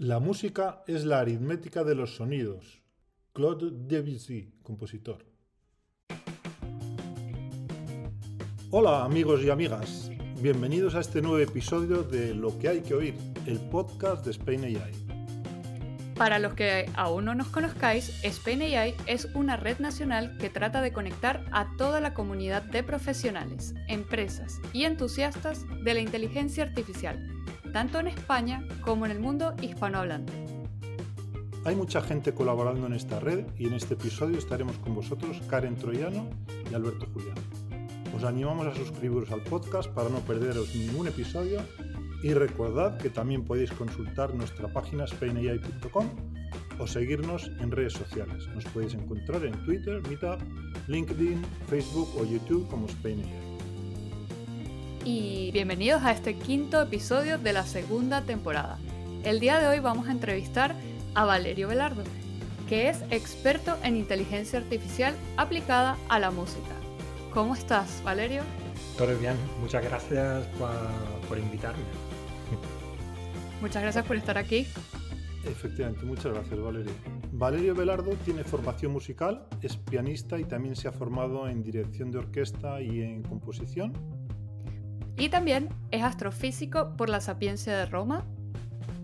La música es la aritmética de los sonidos. Claude Debussy, compositor. Hola amigos y amigas, bienvenidos a este nuevo episodio de Lo que hay que oír, el podcast de Spain AI. Para los que aún no nos conozcáis, Spain AI es una red nacional que trata de conectar a toda la comunidad de profesionales, empresas y entusiastas de la inteligencia artificial tanto en España como en el mundo hispanohablante. Hay mucha gente colaborando en esta red y en este episodio estaremos con vosotros Karen Troyano y Alberto Julián. Os animamos a suscribiros al podcast para no perderos ningún episodio y recordad que también podéis consultar nuestra página spainai.com o seguirnos en redes sociales. Nos podéis encontrar en Twitter, Meetup, LinkedIn, Facebook o YouTube como SpainAI y bienvenidos a este quinto episodio de la segunda temporada. El día de hoy vamos a entrevistar a Valerio Velardo, que es experto en inteligencia artificial aplicada a la música. ¿Cómo estás, Valerio? Todo bien, muchas gracias por, invitarme. Muchas gracias por estar aquí. Efectivamente, muchas gracias Valerio. Valerio Velardo tiene formación musical, es pianista y también se ha formado en dirección de orquesta y en composición y también es astrofísico por la Sapiencia de Roma.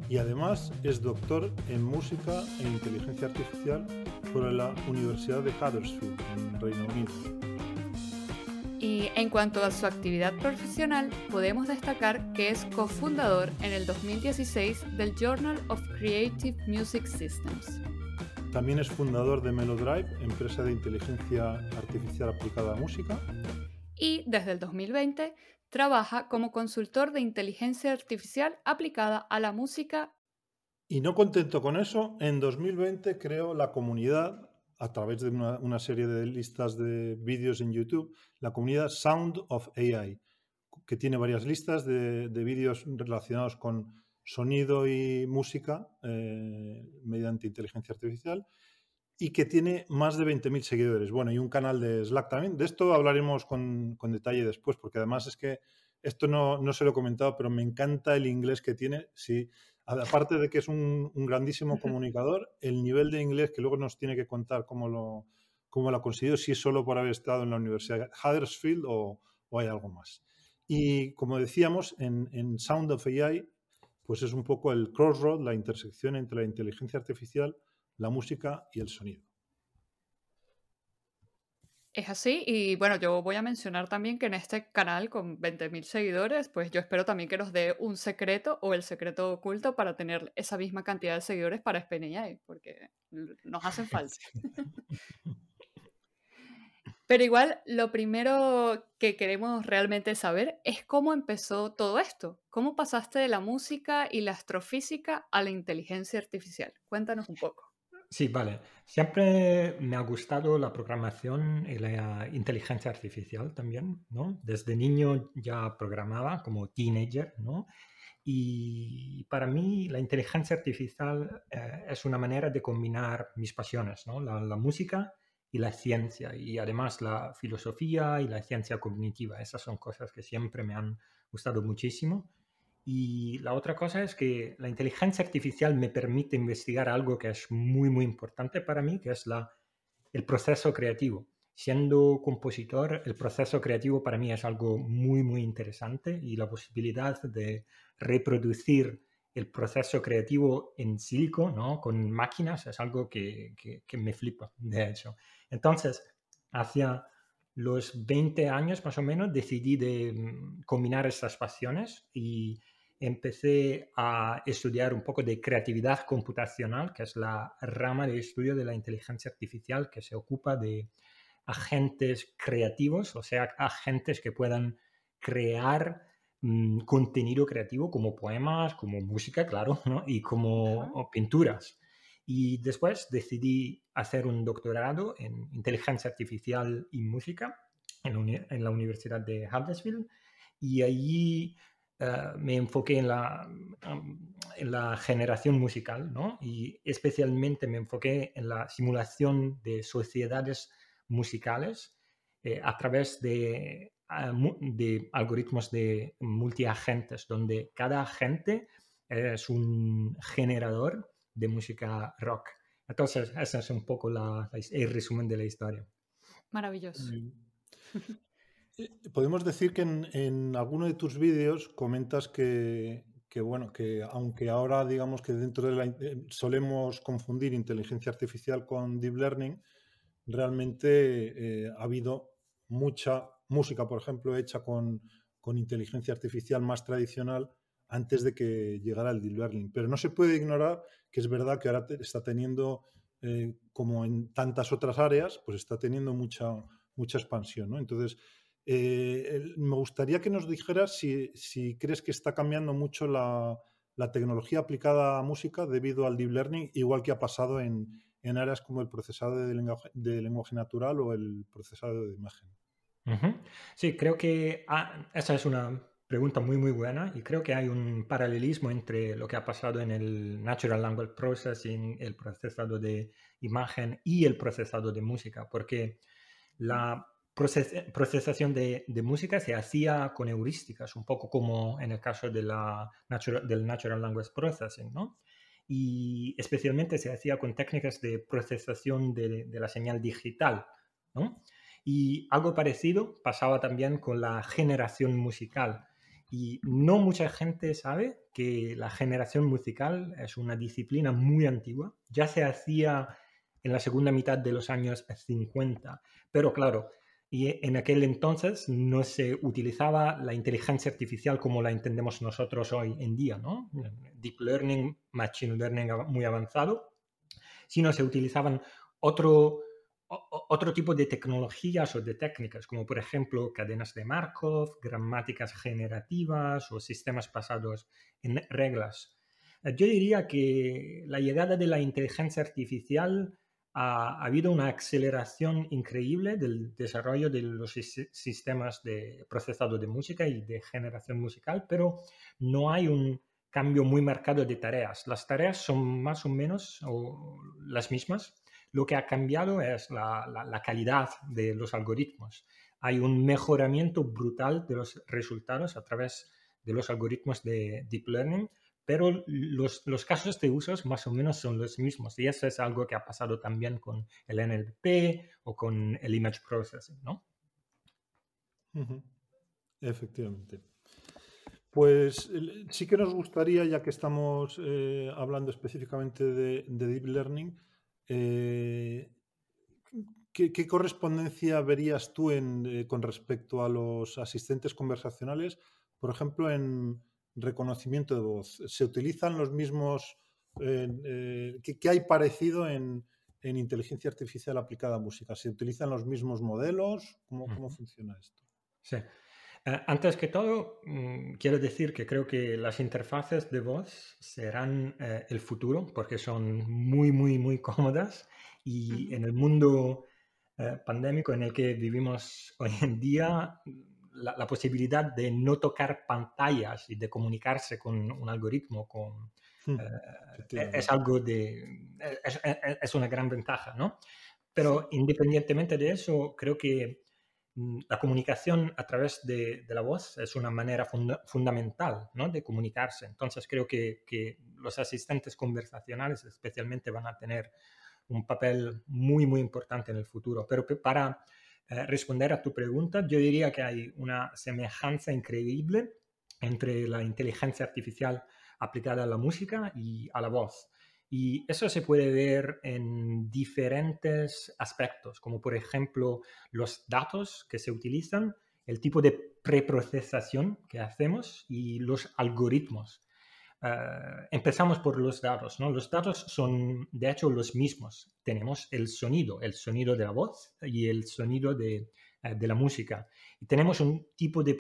Y además es doctor en música e inteligencia artificial por la Universidad de Huddersfield, en Reino Unido. Y en cuanto a su actividad profesional, podemos destacar que es cofundador en el 2016 del Journal of Creative Music Systems. También es fundador de Melodrive, empresa de inteligencia artificial aplicada a música. Y desde el 2020 trabaja como consultor de inteligencia artificial aplicada a la música. Y no contento con eso, en 2020 creó la comunidad, a través de una, serie de listas de vídeos en YouTube, la comunidad Sound of AI, que tiene varias listas de, vídeos relacionados con sonido y música eh, mediante inteligencia artificial y que tiene más de 20.000 seguidores. Bueno, y un canal de Slack también. De esto hablaremos con, detalle después, porque además es que esto no, no, se lo he comentado, pero me encanta el inglés que tiene. Sí, aparte de que es un, grandísimo comunicador, el nivel de inglés que luego nos tiene que contar cómo lo, cómo lo ha conseguido, si es solo por haber estado en la Universidad de Huddersfield o, o hay algo más. Y como decíamos, en, en Sound of AI, pues es un poco el crossroad, la intersección entre la inteligencia artificial la música y el sonido. Es así, y bueno, yo voy a mencionar también que en este canal con 20.000 seguidores, pues yo espero también que nos dé un secreto o el secreto oculto para tener esa misma cantidad de seguidores para SPNI, porque nos hacen falta. Pero igual, lo primero que queremos realmente saber es cómo empezó todo esto. ¿Cómo pasaste de la música y la astrofísica a la inteligencia artificial? Cuéntanos un poco. Sí, vale. Siempre me ha gustado la programación y la inteligencia artificial también, ¿no? Desde niño ya programaba como teenager, ¿no? Y para mí la inteligencia artificial eh, es una manera de combinar mis pasiones, ¿no? La, la, música y la ciencia, y además la filosofía y la ciencia cognitiva. Esas son cosas que siempre me han gustado muchísimo. Y la otra cosa es que la inteligencia artificial me permite investigar algo que es muy, muy importante para mí, que es la, el proceso creativo. Siendo compositor, el proceso creativo para mí es algo muy, muy interesante y la posibilidad de reproducir el proceso creativo en sílico, ¿no? Con máquinas, es algo que, que, que me flipa, de hecho. Entonces, hacia los 20 años más o menos decidí de mm, combinar estas pasiones y empecé a estudiar un poco de creatividad computacional, que es la rama de estudio de la inteligencia artificial que se ocupa de agentes creativos, o sea, agentes que puedan crear mm, contenido creativo como poemas, como música, claro, y como pinturas. Y después decidí hacer un doctorado en inteligencia artificial y música en, en la Universidad de Huddersfield. Y allí eh, me enfoqué en la, en la generación musical, ¿no? Y especialmente me enfoqué en la simulación de sociedades musicales eh, a través de, de, algoritmos de multiagentes, donde cada agente es un generador de música rock. Entonces, ese es un poco el resumen de la historia. Maravilloso. Eh, podemos decir que en, alguno de tus vídeos comentas que, bueno, que aunque ahora digamos que dentro de la eh, solemos confundir inteligencia artificial con deep learning, realmente eh, ha habido mucha música, por ejemplo, hecha con, con, inteligencia artificial más tradicional antes de que llegara el deep learning. Pero no se puede ignorar que es verdad que ahora está teniendo, como en tantas otras áreas, pues está teniendo mucha, mucha expansión. ¿no? Entonces, eh, me gustaría que nos dijeras si, crees que está cambiando mucho la, tecnología aplicada a música debido al deep learning, igual que ha pasado en, áreas como el procesado de lenguaje, natural o el procesado de imagen. Sí, creo que ah, esa es una pregunta muy, muy buena y creo que hay un paralelismo entre lo que ha pasado en el Natural Language Processing, el procesado de imagen y el procesado de música, porque la procesación de, música se hacía con heurísticas, un poco como en el caso de la del Natural Language Processing, ¿no? Y especialmente se hacía con técnicas de procesación de, la señal digital, ¿no? Y algo parecido pasaba también con la generación musical. Y no mucha gente sabe que la generación musical es una disciplina muy antigua. Ya se hacía en la segunda mitad de los años 50. Pero claro, y en aquel entonces no se utilizaba la inteligencia artificial como la entendemos nosotros hoy en día, ¿no? Deep Learning, Machine Learning muy avanzado, sino se utilizaban otro, otro tipo de tecnologías o de técnicas, como por ejemplo cadenas de Markov, gramáticas generativas o sistemas basados en reglas. Yo diría que la llegada de la inteligencia artificial ha, habido una aceleración increíble del desarrollo de los sistemas de procesado de música y de generación musical, pero no hay un cambio muy marcado de tareas. Las tareas son más o menos las mismas. Lo que ha cambiado es la, calidad de los algoritmos. Hay un mejoramiento brutal de los resultados a través de los algoritmos de deep learning pero los, los, casos de usos más o menos son los mismos. Y eso es algo que ha pasado también con el NLP o con el Image Processing, ¿no? Efectivamente. Pues sí que nos gustaría, ya que estamos eh, hablando específicamente de, Deep Learning, eh, ¿qué, correspondencia verías tú eh, con respecto a los asistentes conversacionales, por ejemplo, en, reconocimiento de voz. ¿Se utilizan los mismos... Eh, eh, ¿qué, hay parecido en, inteligencia artificial aplicada a música? ¿Se utilizan los mismos modelos? ¿Cómo, cómo funciona esto? Sí. Eh, antes que todo, mm, quiero decir que creo que las interfaces de voz serán el futuro porque son muy, muy, muy cómodas y en el mundo pandémico en el que vivimos hoy en día, la, posibilidad de no tocar pantallas y de comunicarse con un algoritmo con, hmm, eh, es algo de... Es, una gran ventaja, ¿no? Pero independientemente de eso, creo que mm, la comunicación a través de, la voz es una manera fundamental ¿no? de comunicarse. Entonces creo que, que, los asistentes conversacionales especialmente van a tener un papel muy, muy importante en el futuro. Pero para eh, responder a tu pregunta, yo diría que hay una semejanza increíble entre la inteligencia artificial aplicada a la música y a la voz. Y eso se puede ver en diferentes aspectos, como por ejemplo los datos que se utilizan, el tipo de preprocesación que hacemos y los algoritmos eh, empezamos por los datos, ¿no? Los datos son, de hecho, los mismos. Tenemos el sonido, el sonido de la voz y el sonido de, eh, de la música. Y tenemos un tipo de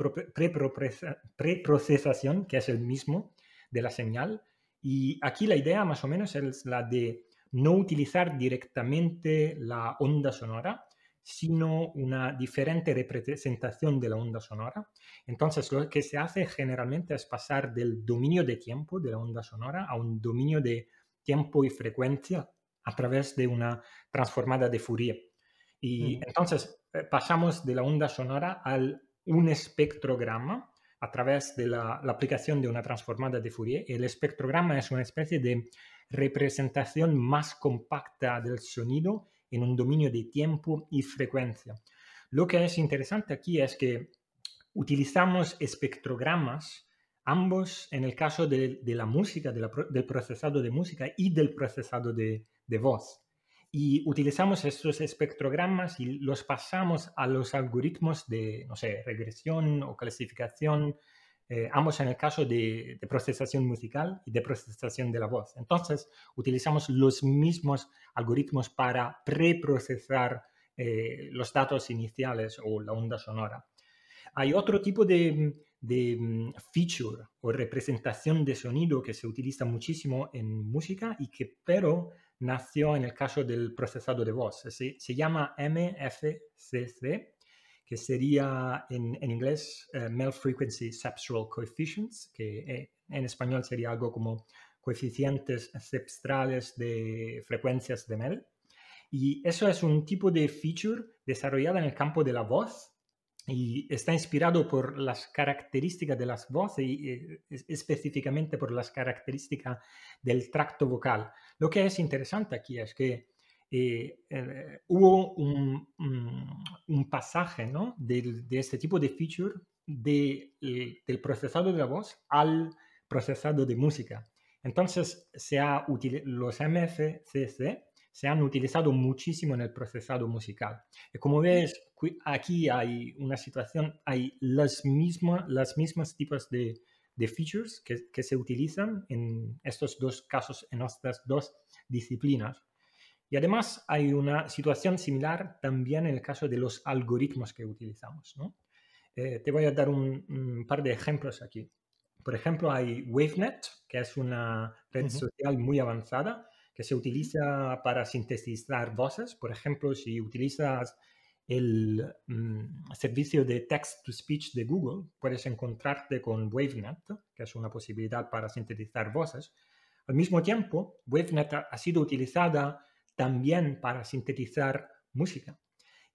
preprocesación que es el mismo de la señal. Y aquí la idea más o menos es la de no utilizar directamente la onda sonora, sino una diferente representación de la onda sonora. Entonces, lo que se hace generalmente es pasar del dominio de tiempo de la onda sonora a un dominio de tiempo y frecuencia a través de una transformada de Fourier. Y entonces eh, pasamos de la onda sonora al un espectrograma a través de la, aplicación de una transformada de Fourier. El espectrograma es una especie de representación más compacta del sonido en un dominio de tiempo y frecuencia. Lo que es interesante aquí es que utilizamos espectrogramas, ambos en el caso de, la música, del procesado de música y del procesado de, de voz. Y utilizamos estos espectrogramas y los pasamos a los algoritmos de, no sé, regresión o clasificación, eh, ambos en el caso de, procesación musical y de procesación de la voz. Entonces, utilizamos los mismos algoritmos para preprocesar eh, los datos iniciales o la onda sonora. Hay otro tipo de, de mm, feature o representación de sonido que se utiliza muchísimo en música y que pero nació en el caso del procesado de voz. Se, se llama MFCC que sería en, en inglés uh, Mel Frequency Cepstral Coefficients, que eh, en español sería algo como coeficientes cepstrales de frecuencias de Mel. Y eso es un tipo de feature desarrollada en el campo de la voz y está inspirado por las características de las voces y eh, específicamente por las características del tracto vocal. Lo que es interesante aquí es que eh, eh, hubo un, un, pasaje ¿no? de, de, este tipo de feature de, eh, del procesado de la voz al procesado de música. Entonces, se ha los MFCC se han utilizado muchísimo en el procesado musical. Y como ves, aquí hay una situación, hay las mismas, las mismas tipos de, de features que, que, se utilizan en estos dos casos, en estas dos disciplinas. Y además hay una situación similar también en el caso de los algoritmos que utilizamos. Eh, te voy a dar un, par de ejemplos aquí. Por ejemplo, hay WaveNet, que es una red social muy avanzada que se utiliza para sintetizar voces. Por ejemplo, si utilizas el mm, servicio de text-to-speech de Google, puedes encontrarte con WaveNet, que es una posibilidad para sintetizar voces. Al mismo tiempo, WaveNet ha sido utilizada también para sintetizar música.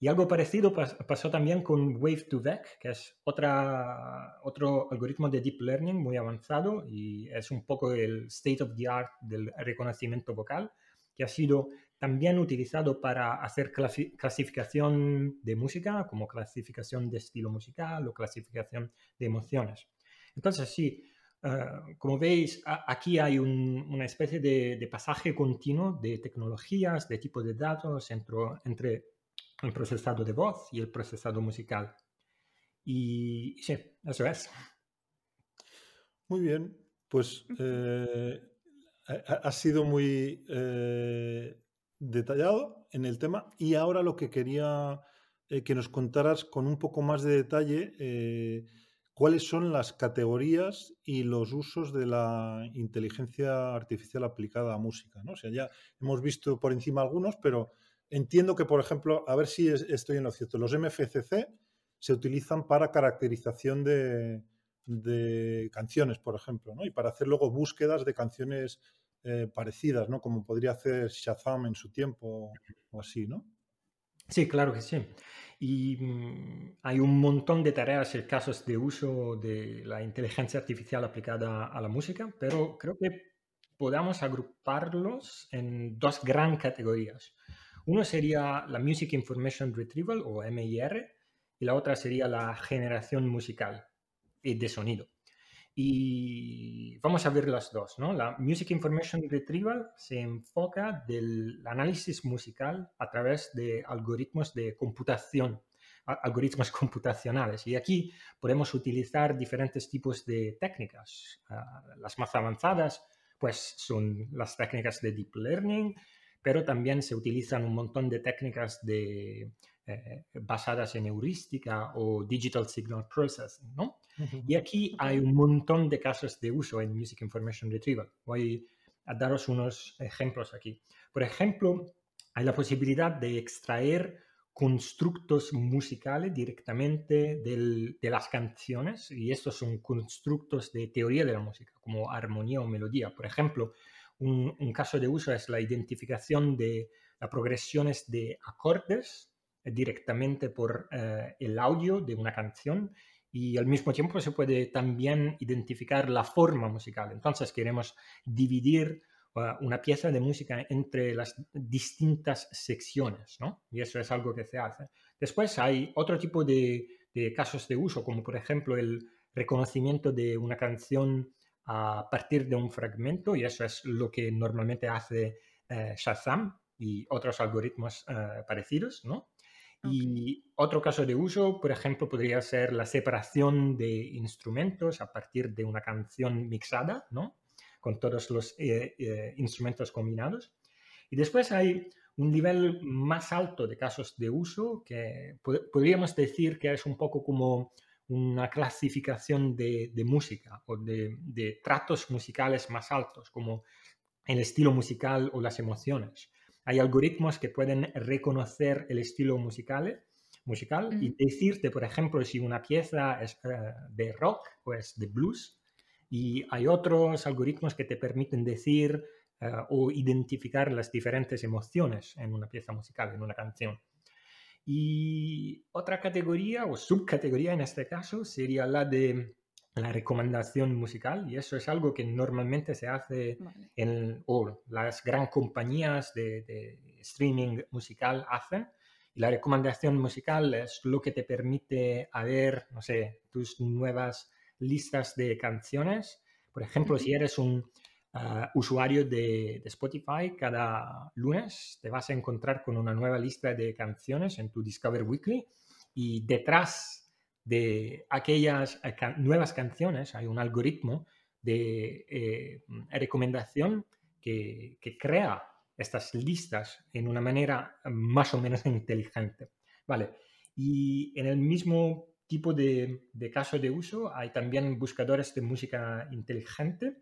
Y algo parecido pasó también con Wave2Vec, que es otra, otro algoritmo de deep learning muy avanzado y es un poco el state of the art del reconocimiento vocal, que ha sido también utilizado para hacer clasificación de música, como clasificación de estilo musical o clasificación de emociones. Entonces, sí, Ah, como veis, aquí hay una especie de, pasaje continuo de tecnologías, de tipo de datos entre, entre, el procesado de voz y el procesado musical. Y sí, eso es. Muy bien, pues eh, ha, sido muy eh, detallado en el tema y ahora lo que quería eh, que nos contaras con un poco más de detalle cuáles son las categorías y los usos de la inteligencia artificial aplicada a música. ¿no? O sea, ya hemos visto por encima algunos, pero entiendo que, por ejemplo, a ver si estoy en lo cierto, los MFCC se utilizan para caracterización de, canciones, por ejemplo, ¿no? y para hacer luego búsquedas de canciones eh, parecidas, ¿no? como podría hacer Shazam en su tiempo o así, ¿no? Sí, claro que sí. Y mm, hay un montón de tareas y casos de uso de la inteligencia artificial aplicada a la música, pero creo que podamos agruparlos en dos gran categorías. Uno sería la Music Information Retrieval o MIR y la otra sería la generación musical y de sonido. Y vamos a ver las dos, ¿no? La Music Information Retrieval se enfoca del análisis musical a través de algoritmos de computación, algoritmos computacionales. Y aquí podemos utilizar diferentes tipos de técnicas. Ah, las más avanzadas, pues, son las técnicas de Deep Learning, pero también se utilizan un montón de técnicas de, eh, basadas en heurística o Digital Signal Processing, ¿no? Y aquí hay un montón de casos de uso en Music Information Retrieval. Voy a daros unos ejemplos aquí. Por ejemplo, hay la posibilidad de extraer constructos musicales directamente de las canciones y estos son constructos de teoría de la música, como armonía o melodía. Por ejemplo, un, un caso de uso es la identificación de las progresiones de acordes directamente por eh, el audio de una canción y al mismo tiempo se puede también identificar la forma musical. Entonces queremos dividir uh, una pieza de música entre las distintas secciones, ¿no? Y eso es algo que se hace. Después hay otro tipo de, casos de uso, como por ejemplo el reconocimiento de una canción a partir de un fragmento, y eso es lo que normalmente hace eh, Shazam y otros algoritmos eh, parecidos, ¿no? Y otro caso de uso, por ejemplo, podría ser la separación de instrumentos a partir de una canción mixada, ¿no? Con todos los eh, eh, instrumentos combinados. Y después hay un nivel más alto de casos de uso que podríamos decir que es un poco como una clasificación de, música o de, de, tratos musicales más altos, como el estilo musical o las emociones. Hay algoritmos que pueden reconocer el estilo musical, musical y decirte, por ejemplo, si una pieza es eh, de rock o es de blues. Y hay otros algoritmos que te permiten decir eh, o identificar las diferentes emociones en una pieza musical, en una canción. Y otra categoría o subcategoría en este caso sería la de la recomendación musical y eso es algo que normalmente se hace en o las gran compañías de, streaming musical hacen. Y la recomendación musical es lo que te permite a ver, no sé, tus nuevas listas de canciones. Por ejemplo, si eres un ah, usuario de, de, Spotify, cada lunes te vas a encontrar con una nueva lista de canciones en tu Discover Weekly y detrás de aquellas eh, nuevas canciones, hay un algoritmo de eh, recomendación que, crea estas listas en una manera más o menos inteligente. Vale. Y en el mismo tipo de, caso de uso hay también buscadores de música inteligente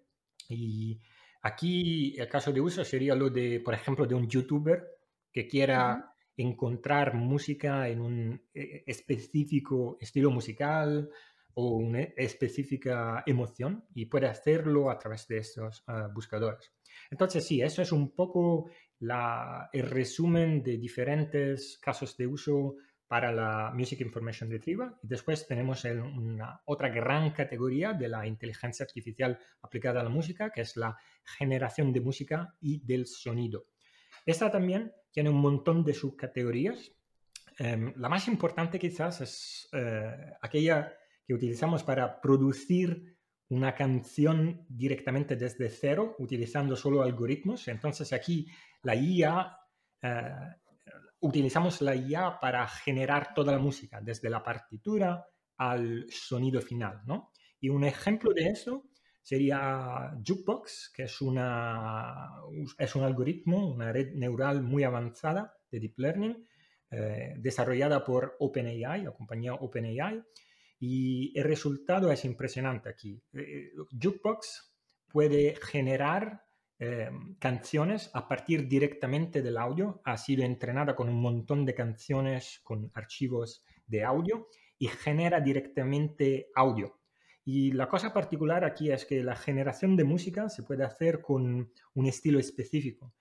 y aquí el caso de uso sería lo de, por ejemplo, de un youtuber que quiera encontrar música en un eh, específico estilo musical o una específica emoción y puede hacerlo a través de estos ah, buscadores. Entonces, sí, eso es un poco el resumen de diferentes casos de uso para la Music Information Retrieval. Y después tenemos una otra gran categoría de la inteligencia artificial aplicada a la música, que es la generación de música y del sonido. Esta también tiene un montón de subcategorías. Em, la más importante quizás es eh, aquella que utilizamos para producir una canción directamente desde cero, utilizando solo algoritmos. Entonces aquí la IA, eh, utilizamos la IA para generar toda la música, desde la partitura al sonido final. ¿no? Y un ejemplo de eso sería Jukebox, que es, una, es un algoritmo, una red neural muy avanzada de Deep Learning, eh, desarrollada por OpenAI, la compañía OpenAI, y el resultado es impresionante aquí. Eh, Jukebox puede generar eh, canciones a partir directamente del audio, ha sido entrenada con un montón de canciones con archivos de audio y genera directamente audio. Y la cosa particular aquí es que la generación de música se puede hacer con un estilo específico.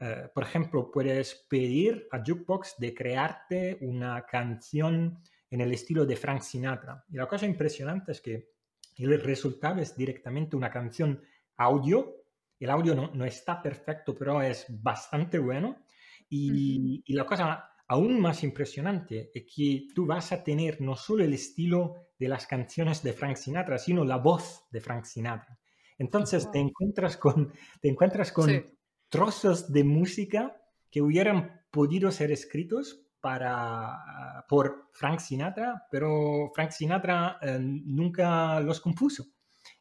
Eh, por ejemplo, puedes pedir a Jukebox de crearte una canción en el estilo de Frank Sinatra. Y la cosa impresionante es que el resultado es directamente una canción audio. El audio no, no está perfecto, pero es bastante bueno. Y, y la cosa aún más impresionante es que tú vas a tener no solo el estilo de las canciones de Frank Sinatra, sino la voz de Frank Sinatra. Entonces te encuentras con, te encuentras con trozos de música que hubieran podido ser escritos para, por Frank Sinatra, pero Frank Sinatra eh, nunca los compuso.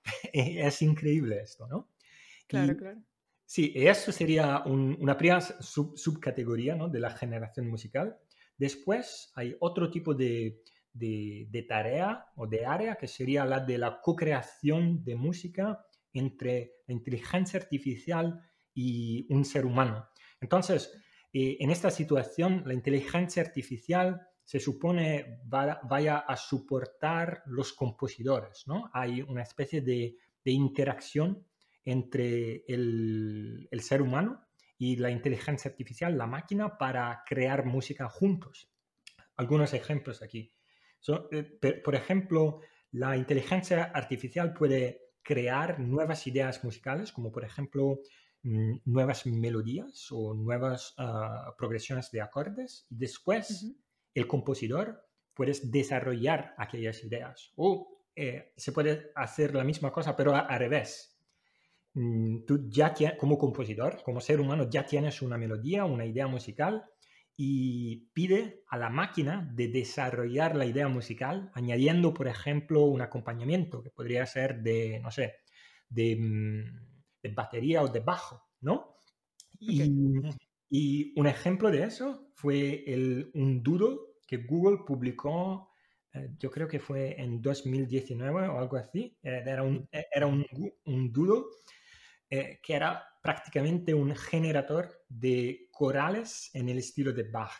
es increíble esto, ¿no? Claro, claro. Sí, eso sería una primera subcategoría ¿no? de la generación musical. Después hay otro tipo de, de, tarea o de área que sería la de la co-creación de música entre la inteligencia artificial y un ser humano. Entonces, eh, en esta situación, la inteligencia artificial se supone vaya a soportar los compositores, ¿no? Hay una especie de, interacción entre el, ser humano y la inteligencia artificial, la máquina, para crear música juntos. Algunos ejemplos aquí. Eh, por ejemplo, la inteligencia artificial puede crear nuevas ideas musicales, como por ejemplo mm, nuevas melodías o nuevas ah, progresiones de acordes. Y después el compositor puede desarrollar aquellas ideas. O eh, se puede hacer la misma cosa, pero al revés. Mm, tú ya como compositor, como ser humano, ya tienes una melodía, una idea musical y pide a la máquina de desarrollar la idea musical añadiendo, por ejemplo, un acompañamiento que podría ser de, no sé, de, mm, batería o de bajo, ¿no? Y, un ejemplo de eso fue el, un doodle que Google publicó, eh, yo creo que fue en 2019 o algo así, eh, era un, era un, un doodle eh, que era prácticamente un generador de corales en el estilo de Bach.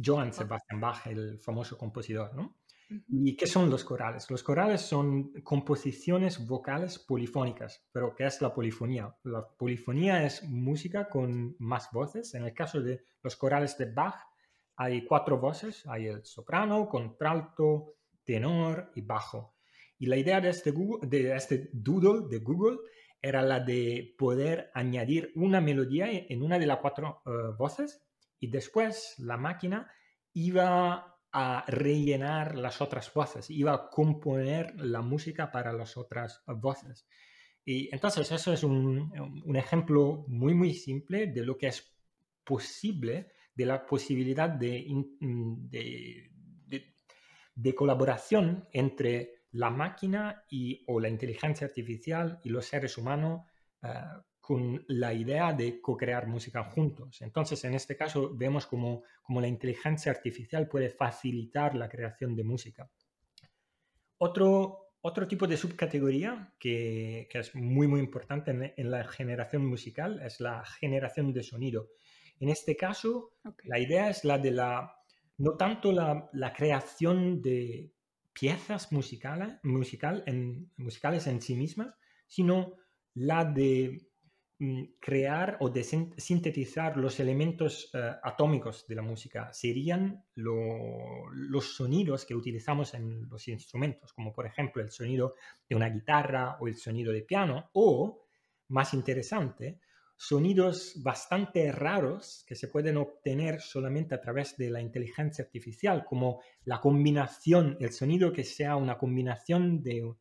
Johann Sebastian Bach, el famoso compositor, ¿no? ¿Y qué son los corales? Los corales son composiciones vocales polifónicas, pero ¿qué es la polifonía? La polifonía es música con más voces. En el caso de los corales de Bach hay cuatro voces, hay el soprano, contralto, tenor y bajo. Y la idea de este, de este doodle de Google era la de poder añadir una melodía en una de las cuatro eh, voces y después la máquina iba a rellenar las otras voces, iba a componer la música para las otras voces. Y entonces eso es un, ejemplo muy, muy simple de lo que es posible, de la posibilidad de, de colaboración entre la máquina y, o la inteligencia artificial y los seres humanos eh, con la idea de co-crear música juntos. Entonces, en este caso, vemos como, como, la inteligencia artificial puede facilitar la creación de música. Otro, otro tipo de subcategoría que, que es muy, muy importante en, la generación musical es la generación de sonido. En este caso, la idea es la de la, no tanto la, la creación de piezas musicales, musical en, musicales en sí mismas, sino la de mm, crear o de sintetizar los elementos eh, atómicos de la música. Serían los sonidos que utilizamos en los instrumentos, como por ejemplo el sonido de una guitarra o el sonido de piano, o, más interesante, sonidos bastante raros que se pueden obtener solamente a través de la inteligencia artificial, como la combinación, el sonido que sea una combinación de,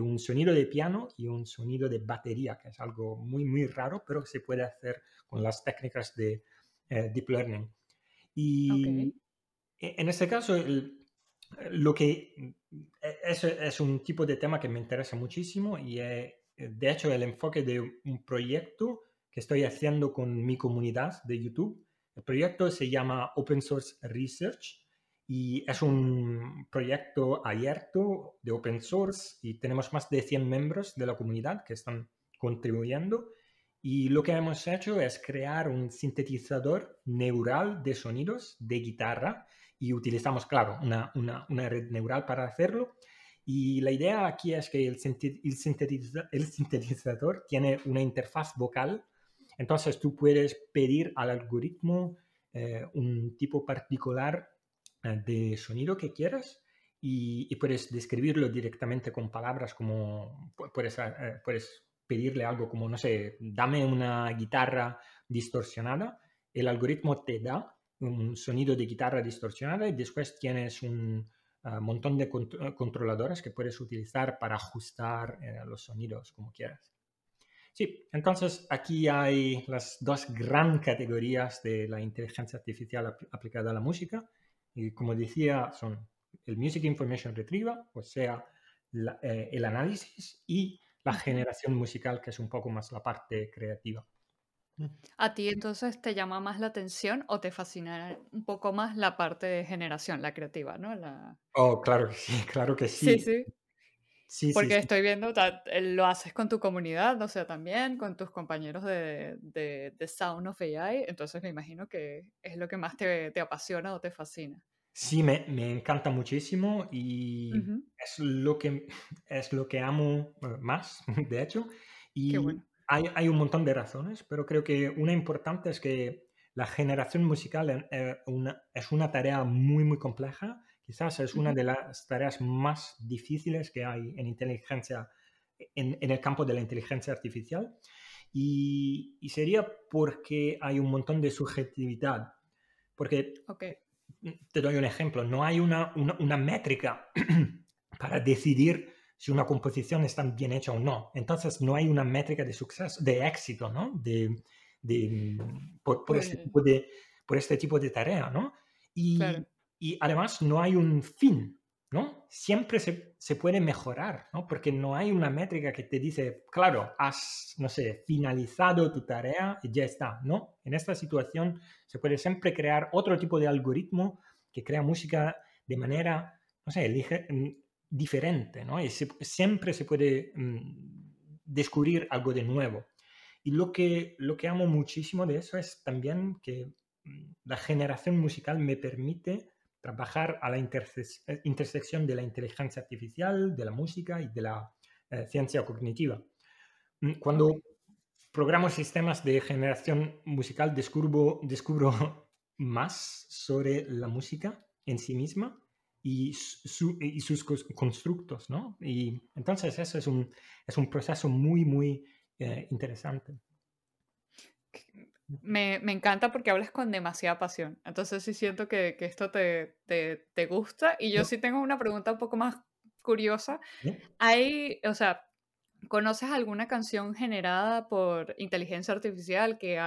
un sonido de piano y un sonido de batería, que es algo muy, muy raro, pero se puede hacer con las técnicas de eh, Deep Learning. Y e, en este caso, lo que e, es, es, un tipo de tema que me interesa muchísimo y eh, de hecho el enfoque de un proyecto que estoy haciendo con mi comunidad de YouTube. El proyecto se llama Open Source Research y es un proyecto abierto de open source y tenemos más de 100 miembros de la comunidad que están contribuyendo. Y lo que hemos hecho es crear un sintetizador neural de sonidos de guitarra y utilizamos, claro, una, una, una red neural para hacerlo. Y la idea aquí es que el, el sintetizador tiene una interfaz vocal entonces tú puedes pedir al algoritmo eh, un tipo particular eh, de sonido que quieras y, puedes describirlo directamente con palabras como puedes, eh, puedes pedirle algo como, no sé, dame una guitarra distorsionada. El algoritmo te da un sonido de guitarra distorsionada y después tienes un montón de controladores que puedes utilizar para ajustar los sonidos como quieras. Sí, entonces aquí hay las dos gran categorías de la inteligencia artificial aplicada a la música. Y como decía, son el Music Information Retrieval, o sea, eh, el análisis y la generación musical, que es un poco más la parte creativa. Mm. ¿A ti entonces te llama más la atención o te fascina un poco más la parte de generación, la creativa, ¿no? La... Oh, claro que sí, claro que sí. Sí, sí. Porque estoy viendo, lo haces con tu comunidad, o sea, también con tus compañeros de, de, Sound of AI, entonces me imagino que es lo que más te, te apasiona o te fascina. Sí, me, me encanta muchísimo y es, lo que, es lo que amo más, de hecho. Y hay, hay, un montón de razones, pero creo que una importante es que la generación musical eh, una, es una tarea muy, muy compleja Quizás es una de las tareas más difíciles que hay en inteligencia, en, el campo de la inteligencia artificial. Y, sería porque hay un montón de subjetividad. Porque, te doy un ejemplo, no hay una, una métrica para decidir si una composición está bien hecha o no. Entonces no hay una métrica de suceso, de éxito, ¿no? De, por, este tipo de, por este tipo de tarea, ¿no? Y, y además no hay un fin, ¿no? Siempre se, se, puede mejorar, ¿no? Porque no hay una métrica que te dice, claro, has, no sé, finalizado tu tarea y ya está, ¿no? En esta situación se puede siempre crear otro tipo de algoritmo que crea música de manera, no sé, elige, diferente, ¿no? Y siempre se puede mm, descubrir algo de nuevo. Y lo que, lo que amo muchísimo de eso es también que mm, la generación musical me permite trabajar a la eh, intersección de la inteligencia artificial, de la música y de la eh, ciencia cognitiva. Mm, cuando programo sistemas de generación musical, descubro, descubro más sobre la música en sí misma y, y sus constructos, ¿no? Y entonces eso es un, es un proceso muy, muy eh, interesante. Me, me, encanta porque hablas con demasiada pasión. Entonces sí siento que, que esto te, te, te, gusta. Y yo sí tengo una pregunta un poco más curiosa. Hay, o sea, ¿conoces alguna canción generada por inteligencia artificial que,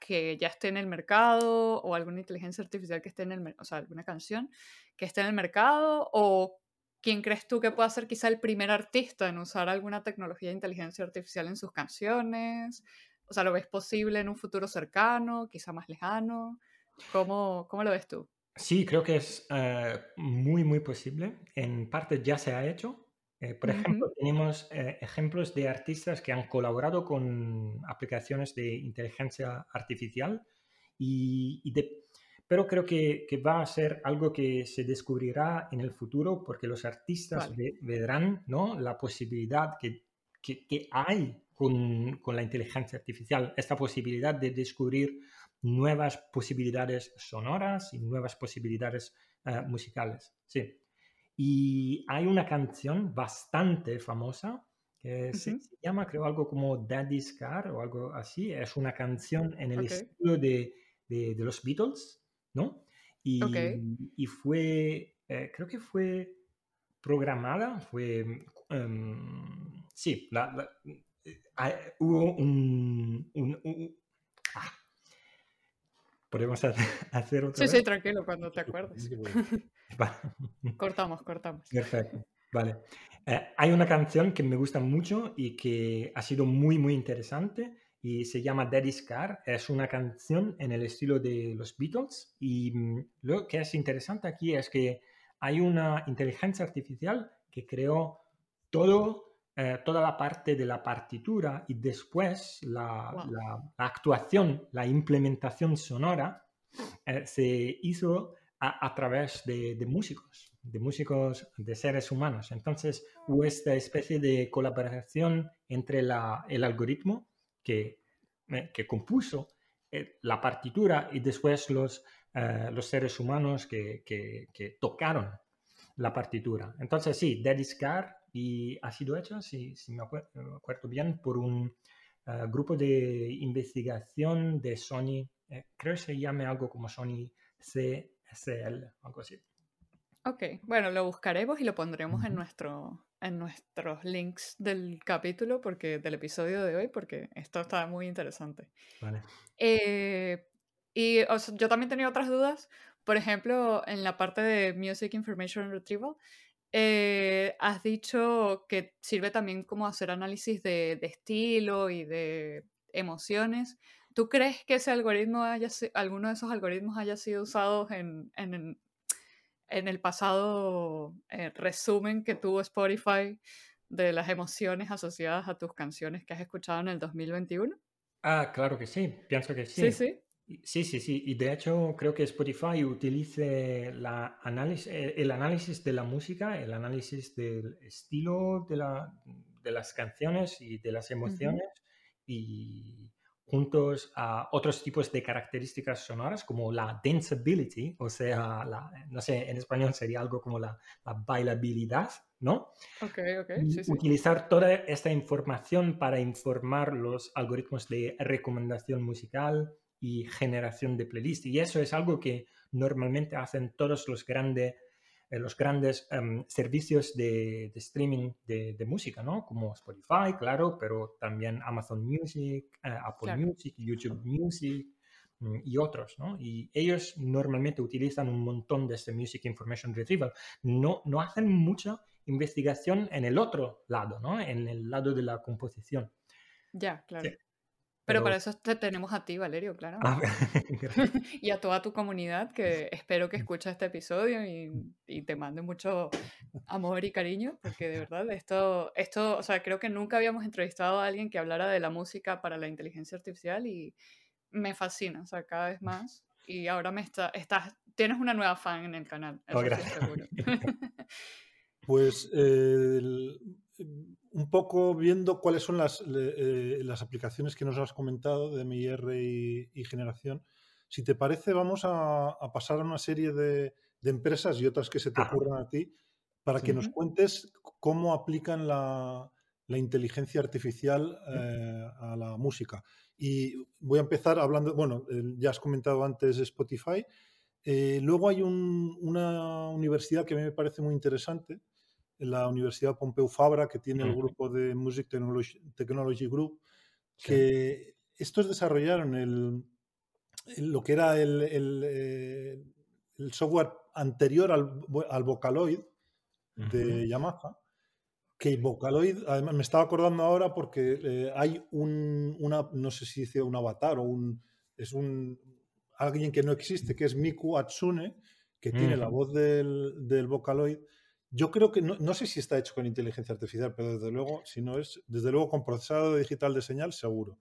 que ya esté en el mercado o alguna inteligencia artificial que esté en el, o sea, alguna canción que esté en el mercado o quién crees tú que pueda ser quizá el primer artista en usar alguna tecnología de inteligencia artificial en sus canciones? O sea, ¿lo ves posible en un futuro cercano, quizá más lejano? ¿Cómo, cómo lo ves tú? Sí, creo que es eh, muy, muy posible. En parte ya se ha hecho. Eh, por ejemplo, tenemos eh, ejemplos de artistas que han colaborado con aplicaciones de inteligencia artificial y, pero creo que, que, va a ser algo que se descubrirá en el futuro porque los artistas verán ¿no? la posibilidad que, que, que hay con, con, la inteligencia artificial, esta posibilidad de descubrir nuevas posibilidades sonoras y nuevas posibilidades eh, musicales. Sí. Y hay una canción bastante famosa que se, llama, creo, algo como Daddy's Car o algo así. Es una canción en el estilo de, de, los Beatles, ¿no? Y, y fue, eh, creo que fue programada, fue, um, sí, la, hubo un, un, ah, podemos hacer otro. Sí, sí, tranquilo, cuando te acuerdes. Cortamos, cortamos. Perfecto. Vale. Eh, hay una canción que me gusta mucho y que ha sido muy, muy interesante y se llama Daddy's Car. Es una canción en el estilo de los Beatles y mm, lo que es interesante aquí es que hay una inteligencia artificial que creó todo, eh, toda la parte de la partitura y después la, actuación, la implementación sonora eh, se hizo a, través de, músicos, de músicos, de seres humanos. Entonces hubo esta especie de colaboración entre la, el algoritmo que, eh, que compuso la partitura y después los, los seres humanos que, que, tocaron la partitura. Entonces sí, Daddy's Car y ha sido hecho, si, si me, acuerdo, bien, por un grupo de investigación de Sony, creo que se llama algo como Sony C SL, algo así. Ok, bueno, lo buscaremos y lo pondremos en, nuestro, en nuestros links del capítulo, porque del episodio de hoy, porque esto está muy interesante. Vale. Eh, y yo también tenía otras dudas, por ejemplo, en la parte de Music Information Retrieval, eh, has dicho que sirve también como hacer análisis de, de estilo y de emociones. ¿Tú crees que ese algoritmo haya, alguno de esos algoritmos haya sido usado en, en, en el pasado eh, resumen que tuvo Spotify de las emociones asociadas a tus canciones que has escuchado en el 2021? Ah, claro que sí, pienso que sí. Sí, sí. Sí, sí, sí. Y de hecho creo que Spotify utilice la análisis, eh, el análisis de la música, el análisis del estilo de, la, de las canciones y de las emociones y juntos a otros tipos de características sonoras como la danceability, o sea, la, no sé, en español sería algo como la, bailabilidad, ¿no? Ok, ok. Utilizar toda esta información para informar los algoritmos de recomendación musical y generación de playlist. Y eso es algo que normalmente hacen todos los grandes los grandes em, servicios de, streaming de, música, ¿no? Como Spotify, claro, pero también Amazon Music, eh, Apple Music, YouTube Music mm, y otros, ¿no? Y ellos normalmente utilizan un montón de este Music Information Retrieval. No, no hacen mucha investigación en el otro lado, ¿no? En el lado de la composición. Ya, claro. Pero, para eso te tenemos a ti, Valerio, claro. Ah, y a toda tu comunidad que espero que escuche este episodio y, te mande mucho amor y cariño, porque de verdad esto, esto, o sea, creo que nunca habíamos entrevistado a alguien que hablara de la música para la inteligencia artificial y me fascina, o sea, cada vez más. Y ahora me está, estás, tienes una nueva fan en el canal. Oh, gracias. seguro. pues un poco viendo cuáles son las, eh, las, aplicaciones que nos has comentado de MIR y, y generación. Si te parece, vamos a, pasar a una serie de, empresas y otras que se te ocurran a ti para que nos cuentes cómo aplican la, inteligencia artificial eh, a la música. Y voy a empezar hablando, bueno, ya has comentado antes Spotify. Eh, luego hay una universidad que a mí me parece muy interesante, la Universidad Pompeu Fabra, que tiene el grupo de Music Technology, Group, que estos desarrollaron el, lo que era el, eh, el, software anterior al, al Vocaloid de Yamaha, que Vocaloid, además me estaba acordando ahora porque eh, hay un, una, no sé si dice un avatar o un, es un, alguien que no existe, que es Miku Atsune, que tiene la voz del, del Vocaloid yo creo que no, sé si está hecho con inteligencia artificial, pero desde luego, si no es, desde luego con procesado digital de señal, seguro.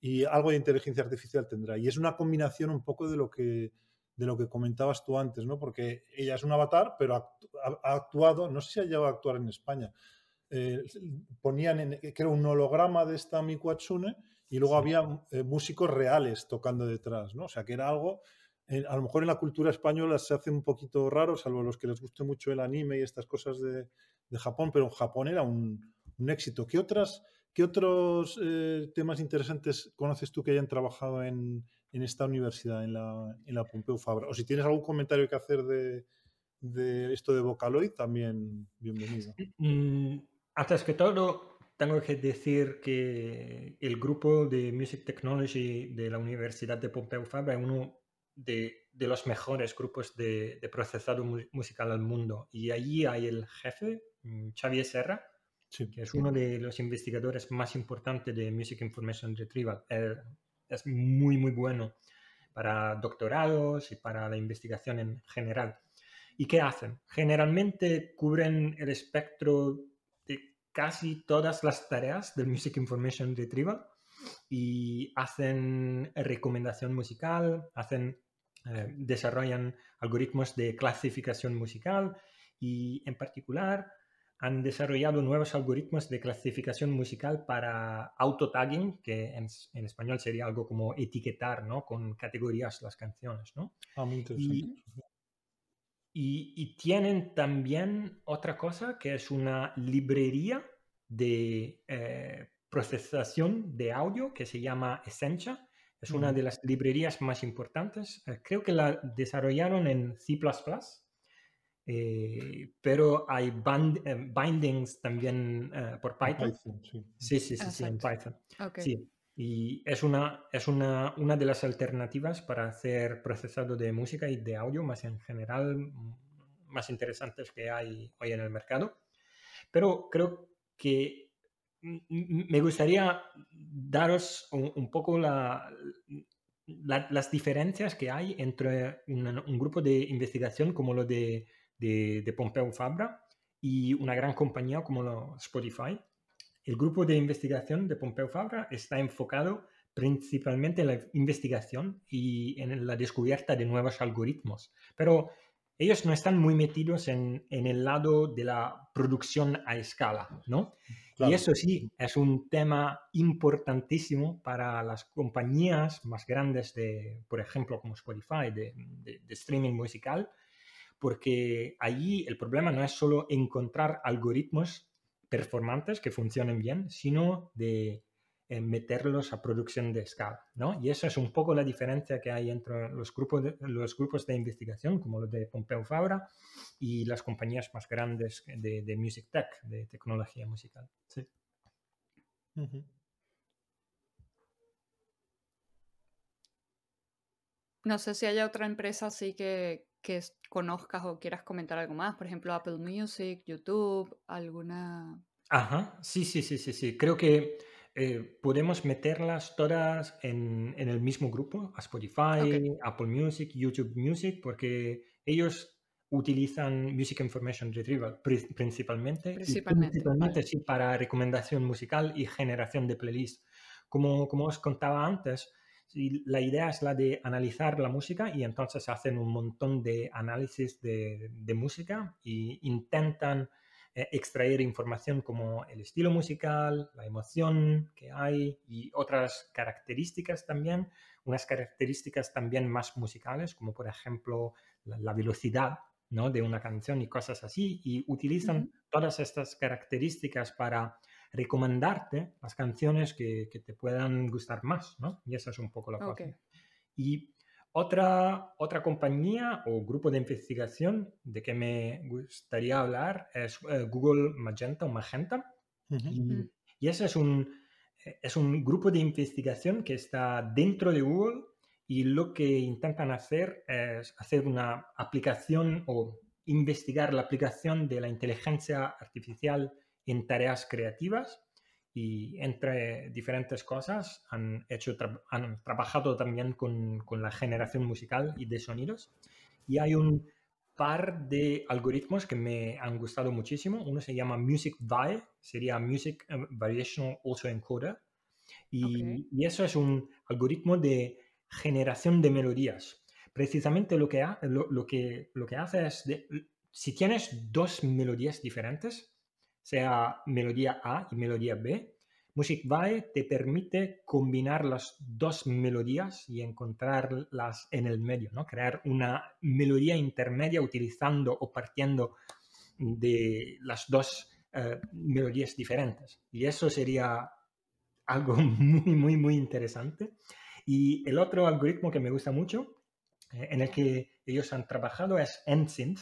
Y algo de inteligencia artificial tendrá. Y es una combinación un poco de lo que, de lo que comentabas tú antes, ¿no? Porque ella es un avatar, pero ha, actuado, no sé si ha llegado a actuar en España. Eh, ponían en, era un holograma de esta Miku Atsune y luego había eh, músicos reales tocando detrás, ¿no? O sea, que era algo a lo mejor en la cultura española se hace un poquito raro, salvo a los que les guste mucho el anime y estas cosas de, Japón, pero en Japón era un, éxito. ¿Qué, otras, qué otros eh, temas interesantes conoces tú que hayan trabajado en, esta universidad, en la, en la, Pompeu Fabra? O si tienes algún comentario que hacer de, esto de Vocaloid, también bienvenido. Mm, antes que todo, tengo que decir que el grupo de Music Technology de la Universidad de Pompeu Fabra es uno de, los mejores grupos de, procesado musical al mundo. Y allí hay el jefe, mm, Xavier Serra, que es uno de los investigadores más importantes de Music Information Retrieval. es muy, muy bueno para doctorados y para la investigación en general. ¿Y qué hacen? Generalmente cubren el espectro de casi todas las tareas del Music Information Retrieval y hacen recomendación musical, hacen eh, desarrollan algoritmos de clasificación musical y en particular han desarrollado nuevos algoritmos de clasificación musical para auto-tagging, que en, español sería algo como etiquetar ¿no? con categorías las canciones. ¿no? Ah, muy interesante. Y, tienen también otra cosa que es una librería de eh, procesación de audio que se llama Essentia es una de las librerías más importantes. Eh, creo que la desarrollaron en C++, eh, pero hay eh, bindings también por Python. sí. sí, sí, sí, en Python. Sí. Y es, una, es una, una de las alternativas para hacer procesado de música y de audio más en general, más interesantes que hay hoy en el mercado. Pero creo que me gustaría daros un, poco las diferencias que hay entre un, grupo de investigación como lo de, de, Pompeu Fabra y una gran compañía como Spotify. El grupo de investigación de Pompeu Fabra está enfocado principalmente en la investigación y en la descubierta de nuevos algoritmos. Pero ellos no están muy metidos en, el lado de la producción a escala, ¿no? Y eso sí, es un tema importantísimo para las compañías más grandes de, por ejemplo, como Spotify, de, de streaming musical, porque allí el problema no es solo encontrar algoritmos performantes que funcionen bien, sino de meterlos a producción de escala, ¿no? Y eso es un poco la diferencia que hay entre los grupos de, los grupos de investigación, como los de Pompeu Fabra, y las compañías más grandes de, Music Tech, de tecnología musical. Sí. No sé si hay otra empresa así que, que conozcas o quieras comentar algo más, por ejemplo, Apple Music, YouTube, alguna... Ajá, sí, sí, sí, sí, sí. Creo que eh, podemos meterlas todas en, el mismo grupo, a Spotify, Apple Music, YouTube Music, porque ellos utilizan Music Information Retrieval principalmente, principalmente, sí, para recomendación musical y generación de playlist. Como, como os contaba antes, la idea es la de analizar la música y entonces hacen un montón de análisis de, de música e intentan eh, extraer información como el estilo musical, la emoción que hay y otras características también, unas características también más musicales, como por ejemplo la, velocidad ¿no? de una canción y cosas así, y utilizan todas estas características para recomendarte las canciones que, que, te puedan gustar más, ¿no? Y esa es un poco la cosa. Y otra, otra compañía o grupo de investigación de que me gustaría hablar es eh, Google Magenta o Magenta. y, ese es un, es un grupo de investigación que está dentro de Google y lo que intentan hacer es hacer una aplicación o investigar la aplicación de la inteligencia artificial en tareas creativas y entre diferentes cosas han, hecho han trabajado también con, con, la generación musical y de sonidos. Y hay un par de algoritmos que me han gustado muchísimo. Uno se llama Music VAE, sería Music eh, Variational Also Encoder. Y, y eso es un algoritmo de generación de melodías. Precisamente lo que, lo, lo, que, lo que hace es, de, si tienes dos melodías diferentes, sea melodía A y melodía B, Music VAE te permite combinar las dos melodías y encontrarlas en el medio, ¿no? Crear una melodía intermedia utilizando o partiendo de las dos eh, melodías diferentes. Y eso sería algo muy, muy, muy interesante. Y el otro algoritmo que me gusta mucho, eh, en el que ellos han trabajado, es NSYNC,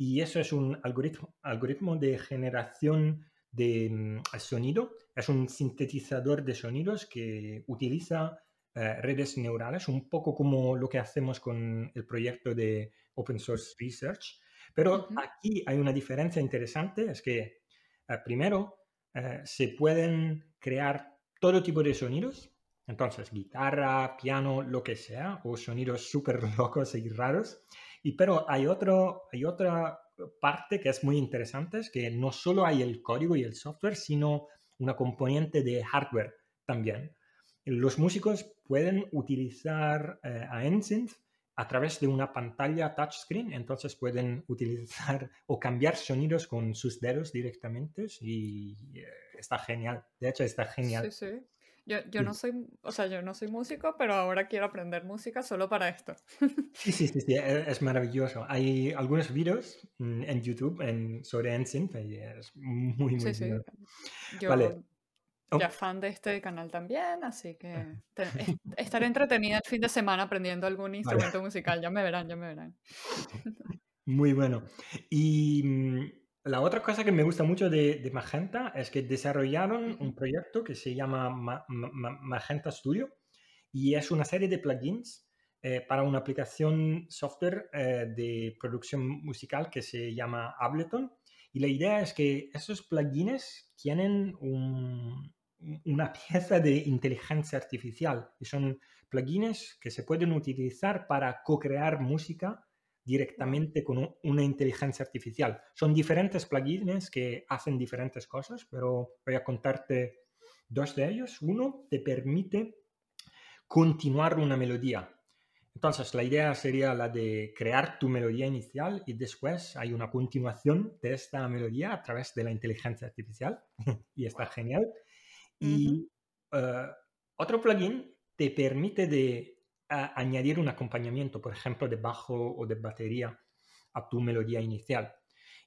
y eso es un algoritmo, algoritmo de generación de mm, sonido. Es un sintetizador de sonidos que utiliza eh, redes neurales, un poco como lo que hacemos con el proyecto de Open Source Research. Pero aquí hay una diferencia interesante, es que eh, primero eh, se pueden crear todo tipo de sonidos, entonces guitarra, piano, lo que sea, o sonidos súper locos y raros. Y pero hay, otro, hay otra parte que es muy interesante, es que no solo hay el código y el software, sino una componente de hardware también. Los músicos pueden utilizar eh, a NSYNC a través de una pantalla touchscreen, entonces pueden utilizar o cambiar sonidos con sus dedos directamente y eh, está genial. De hecho, está genial. Sí, sí. Yo, yo no soy, o sea, yo no soy músico, pero ahora quiero aprender música solo para esto. Sí, sí, sí, e, es maravilloso. Hay algunos vídeos mm, en YouTube en, sobre y es muy, muy sí, sí. Yo vale. ya oh. fan de este canal también, así que estaré entretenida el fin de semana aprendiendo algún instrumento musical. Ya me verán, ya me verán. Muy bueno. Y mm, la otra cosa que me gusta mucho de, Magenta es que desarrollaron un proyecto que se llama Magenta Studio y es una serie de plugins eh, para una aplicación software eh, de producción musical que se llama Ableton. Y la idea es que esos plugins tienen una pieza de inteligencia artificial y son plugins que se pueden utilizar para co-crear música directamente con una inteligencia artificial. Son diferentes plugins que hacen diferentes cosas, pero voy a contarte dos de ellos. Uno te permite continuar una melodía. Entonces, la idea sería la de crear tu melodía inicial y después hay una continuación de esta melodía a través de la inteligencia artificial y está genial. Y eh, otro plugin te permite de añadir un acompañamiento, por ejemplo, de bajo o de batería a tu melodía inicial.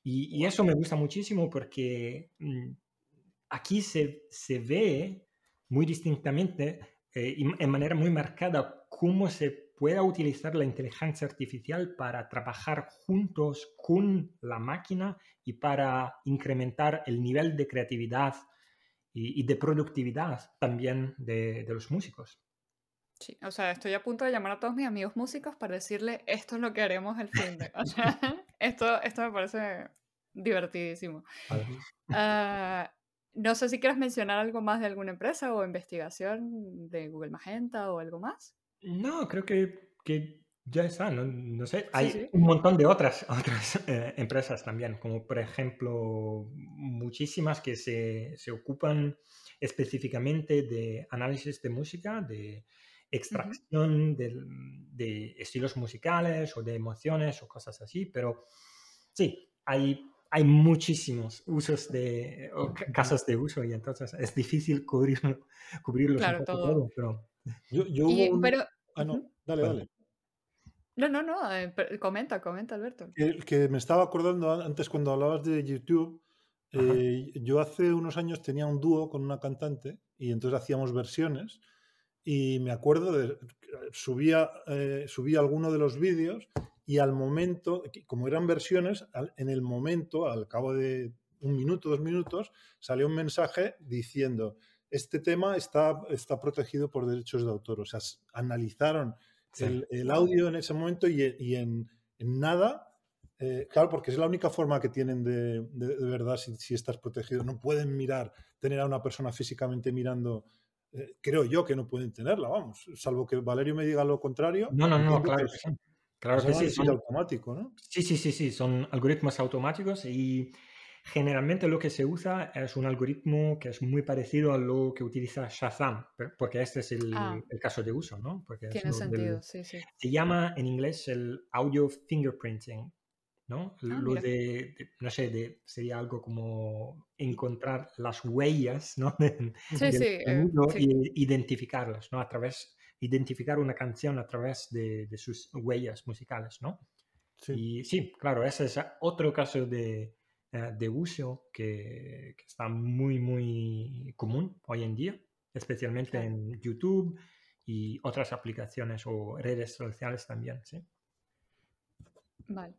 Y, eso me gusta muchísimo porque mm, aquí se, se, ve muy distintamente eh, y en manera muy marcada cómo se puede utilizar la inteligencia artificial para trabajar juntos con la máquina y para incrementar el nivel de creatividad y, de productividad también de, de los músicos. Sí, o sea, estoy a punto de llamar a todos mis amigos músicos para decirle esto es lo que haremos el fin de. O sea, esto, esto me parece divertidísimo. Uh, no sé si quieres mencionar algo más de alguna empresa o investigación de Google Magenta o algo más. No, creo que, que ya está, no, no sé. Hay un montón de otras, otras eh, empresas también, como por ejemplo muchísimas que se, se ocupan específicamente de análisis de música, de extracción de, estilos musicales o de emociones o cosas así, pero sí, hay, hay muchísimos usos de, o casos de uso y entonces es difícil cubrir, cubrirlos claro, todo. pero... Yo, yo pero... Ah, no, dale, dale. No, no, no, eh, comenta, comenta, Alberto. El que me estaba acordando antes cuando hablabas de YouTube, eh, yo hace unos años tenía un dúo con una cantante y entonces hacíamos versiones y me acuerdo de subía, eh, subía alguno de los vídeos y al momento, como eran versiones, en el momento, al cabo de un minuto, dos minutos, salió un mensaje diciendo, este tema está, está protegido por derechos de autor. O sea, analizaron el, audio en ese momento y, en, nada, eh, claro, porque es la única forma que tienen de, de, verdad si, si, estás protegido. No pueden mirar, tener a una persona físicamente mirando eh, creo yo que no pueden tenerla, vamos, salvo que Valerio me diga lo contrario. No, no, no, claro que sí. Claro que sí. Son, automático, ¿no? Sí, sí, sí, sí, son algoritmos automáticos y generalmente lo que se usa es un algoritmo que es muy parecido a lo que utiliza Shazam, porque este es el, ah. el caso de uso, ¿no? Porque Tiene sentido, sí, sí. Se llama en inglés el audio fingerprinting, ¿no? Ah, lo de, no sé, de, sería algo como encontrar las huellas, ¿no? sí, sí, eh, y identificarlas, ¿no? A través, identificar una canción a través de, sus huellas musicales, ¿no? Sí. Y sí, claro, ese es otro caso de, eh, de uso que, está muy, muy común hoy en día, especialmente en YouTube y otras aplicaciones o redes sociales también, ¿sí? Vale.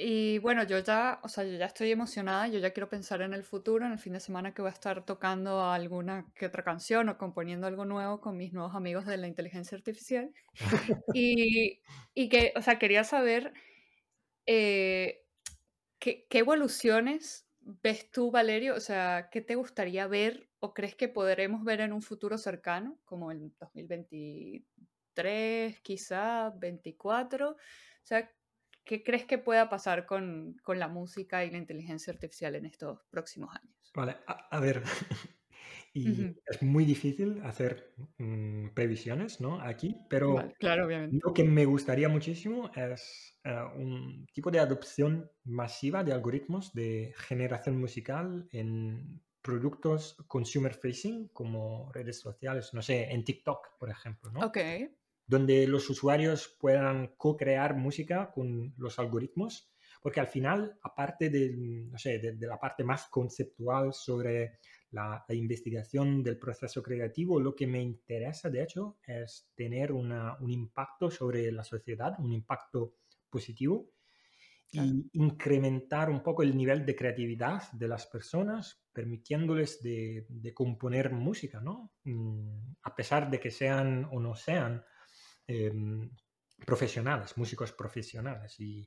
Y bueno, yo ya, o sea, yo ya estoy emocionada, yo ya quiero pensar en el futuro, en el fin de semana que voy a estar tocando alguna que otra canción o componiendo algo nuevo con mis nuevos amigos de la inteligencia artificial. y, y que, o sea, quería saber eh, ¿qué, ¿qué, evoluciones ves tú, Valerio? O sea, ¿qué te gustaría ver o crees que podremos ver en un futuro cercano, como en 2023, quizá, 24? O sea, ¿Qué crees que pueda pasar con, con, la música y la inteligencia artificial en estos próximos años? Vale, a, ver, y es muy difícil hacer mm, previsiones ¿no? aquí, pero claro, obviamente. lo que me gustaría muchísimo es eh, un tipo de adopción masiva de algoritmos de generación musical en productos consumer facing como redes sociales, no sé, en TikTok, por ejemplo, ¿no? Ok donde los usuarios puedan co-crear música con los algoritmos, porque al final, aparte de, no sé, de, la parte más conceptual sobre la, investigación del proceso creativo, lo que me interesa, de hecho, es tener una, un impacto sobre la sociedad, un impacto positivo y incrementar un poco el nivel de creatividad de las personas, permitiéndoles de, de componer música, ¿no? Mm, a pesar de que sean o no sean Em, profesionales, músicos profesionales, y,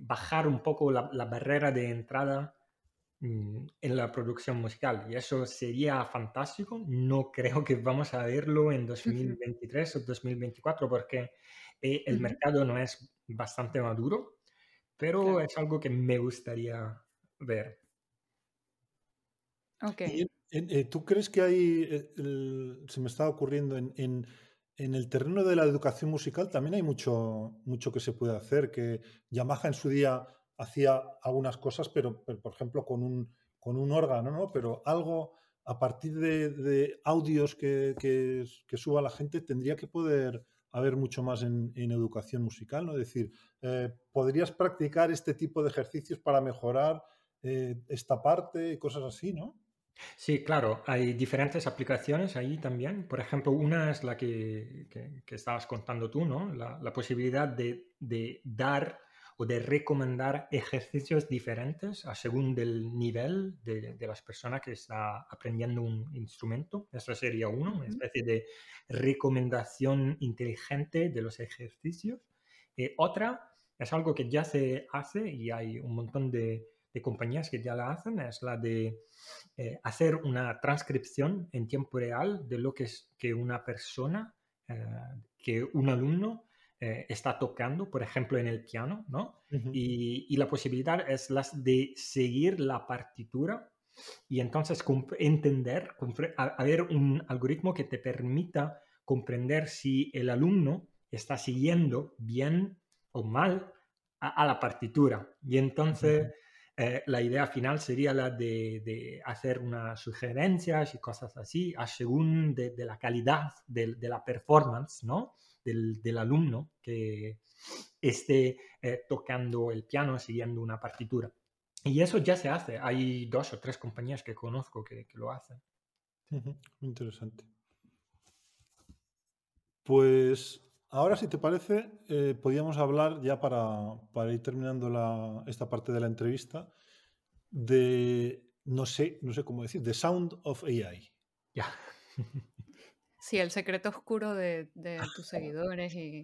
bajar un poco la, barrera de entrada mm, en la producción musical. Y eso sería fantástico. No creo que vamos a verlo en 2023 o 2024 porque eh, el mercado no es bastante maduro, pero es algo que me gustaría ver. Okay. Eh, ¿Tú crees que hay, eh, se me está ocurriendo en en el terreno de la educación musical también hay mucho, mucho que se puede hacer, que Yamaha en su día hacía algunas cosas, pero, por ejemplo con un, con un órgano, ¿no? Pero algo a partir de, audios que, que, suba la gente tendría que poder haber mucho más en, educación musical, ¿no? Es decir, eh, podrías practicar este tipo de ejercicios para mejorar eh, esta parte y cosas así, ¿no? Sí, claro, hay diferentes aplicaciones ahí también. Por ejemplo, una es la que, estabas contando tú, ¿no? La, posibilidad de, dar o de recomendar ejercicios diferentes a según del nivel de, las personas que está aprendiendo un instrumento. Eso sería uno, una especie de recomendación inteligente de los ejercicios. Eh, otra es algo que ya se hace y hay un montón de de compañías que ya la hacen es la de eh, hacer una transcripción en tiempo real de lo que es que una persona, eh, que un alumno eh, está tocando, por ejemplo, en el piano, ¿no? y, la posibilidad es las de seguir la partitura y entonces entender, haber un algoritmo que te permita comprender si el alumno está siguiendo bien o mal a, la partitura. Y entonces... Eh, la idea final sería la de, hacer unas sugerencias y cosas así, a según de, la calidad de, la performance ¿no? del, alumno que esté eh, tocando el piano siguiendo una partitura. Y eso ya se hace. Hay dos o tres compañías que conozco que, lo hacen. Interesante. Pues ahora, si te parece, eh, podríamos hablar ya para, ir terminando esta parte de la entrevista de, no sé, no sé cómo decir, The Sound of AI. Ya. Sí, el secreto oscuro de, tus seguidores y...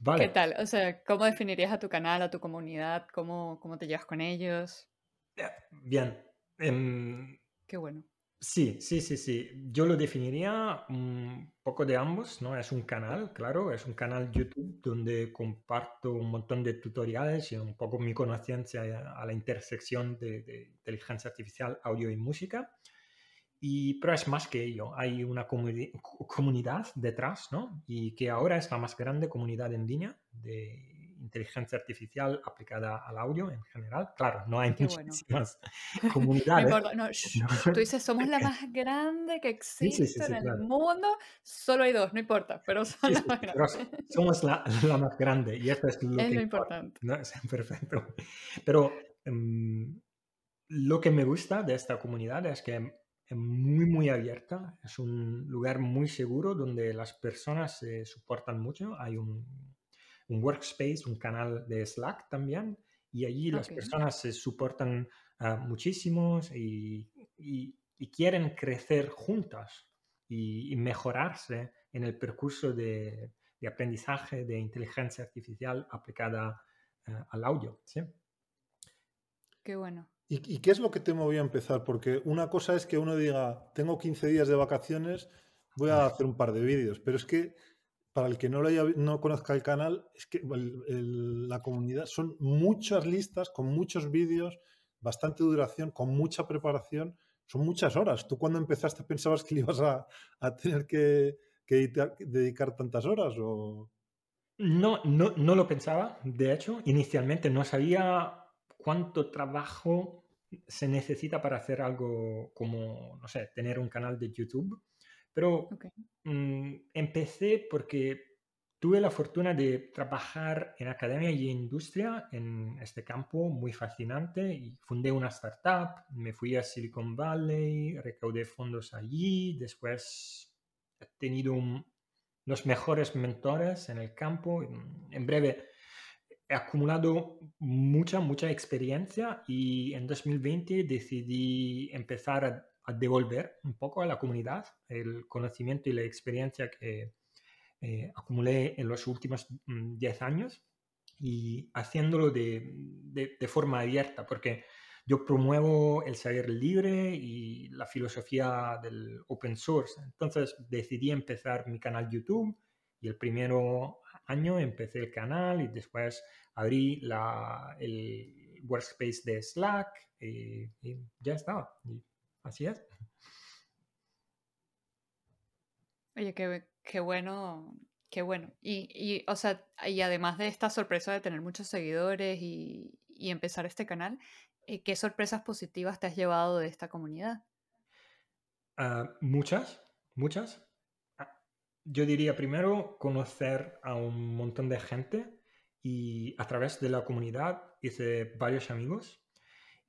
Vale. ¿Qué tal? O sea, ¿cómo definirías a tu canal, a tu comunidad? ¿Cómo, cómo te llevas con ellos? Bien. Em, Qué bueno. Sí, sí, sí, sí. Yo lo definiría un poco de ambos, ¿no? Es un canal, claro, es un canal YouTube donde comparto un montón de tutoriales y un poco mi conocimiento a la intersección de, inteligencia artificial, audio y música. Y, pero es más que ello, hay una comunidad detrás, ¿no? Y que ahora es la más grande comunidad en línea de inteligencia artificial aplicada al audio en general. Claro, no hay muchísimas comunidades. No tú dices, somos la más grande que existe en el mundo, solo hay dos, no importa, pero son la más grande. somos la, más grande y esto es lo, es lo importante. ¿no? Perfecto. Pero em, lo que me gusta de esta comunidad es que es muy, muy abierta. Es un lugar muy seguro donde las personas se soportan mucho. Hay un un workspace, un canal de Slack también, y allí las personas se soportan uh, muchísimos y, quieren crecer juntas y, mejorarse en el percurso de, aprendizaje de inteligencia artificial aplicada ah, al audio. ¿sí? Qué bueno. ¿Y, ¿Y, qué es lo que te movió a empezar? Porque una cosa es que uno diga, tengo 15 días de vacaciones, voy a hacer un par de vídeos, pero es que para el que no, lo haya, no conozca el canal, es que la comunidad son muchas listas con muchos vídeos, bastante duración, con mucha preparación, son muchas horas. ¿Tú cuando empezaste pensabas que le ibas a, tener que, dedicar tantas horas? O... No, no, no lo pensaba, de hecho, inicialmente no sabía cuánto trabajo se necesita para hacer algo como, no sé, tener un canal de YouTube. Pero mm, empecé porque tuve la fortuna de trabajar en academia y industria en este campo muy fascinante y fundé una startup, me fui a Silicon Valley, recaudé fondos allí, después he tenido los mejores mentores en el campo. En breve, he acumulado mucha, mucha experiencia y en 2020 decidí empezar a a devolver un poco a la comunidad el conocimiento y la experiencia que eh, acumulé en los últimos 10 mm, años y haciéndolo de, de, forma abierta, porque yo promuevo el saber libre y la filosofía del open source. Entonces decidí empezar mi canal YouTube y el primero año empecé el canal y después abrí la, el workspace de Slack y, y ya estaba. Así es. Oye, qué, qué bueno, qué bueno. Y, y, o sea, y además de esta sorpresa de tener muchos seguidores y, y empezar este canal, eh, ¿qué sorpresas positivas te has llevado de esta comunidad? Ah, muchas, muchas. Ah, yo diría primero conocer a un montón de gente y a través de la comunidad hice varios amigos.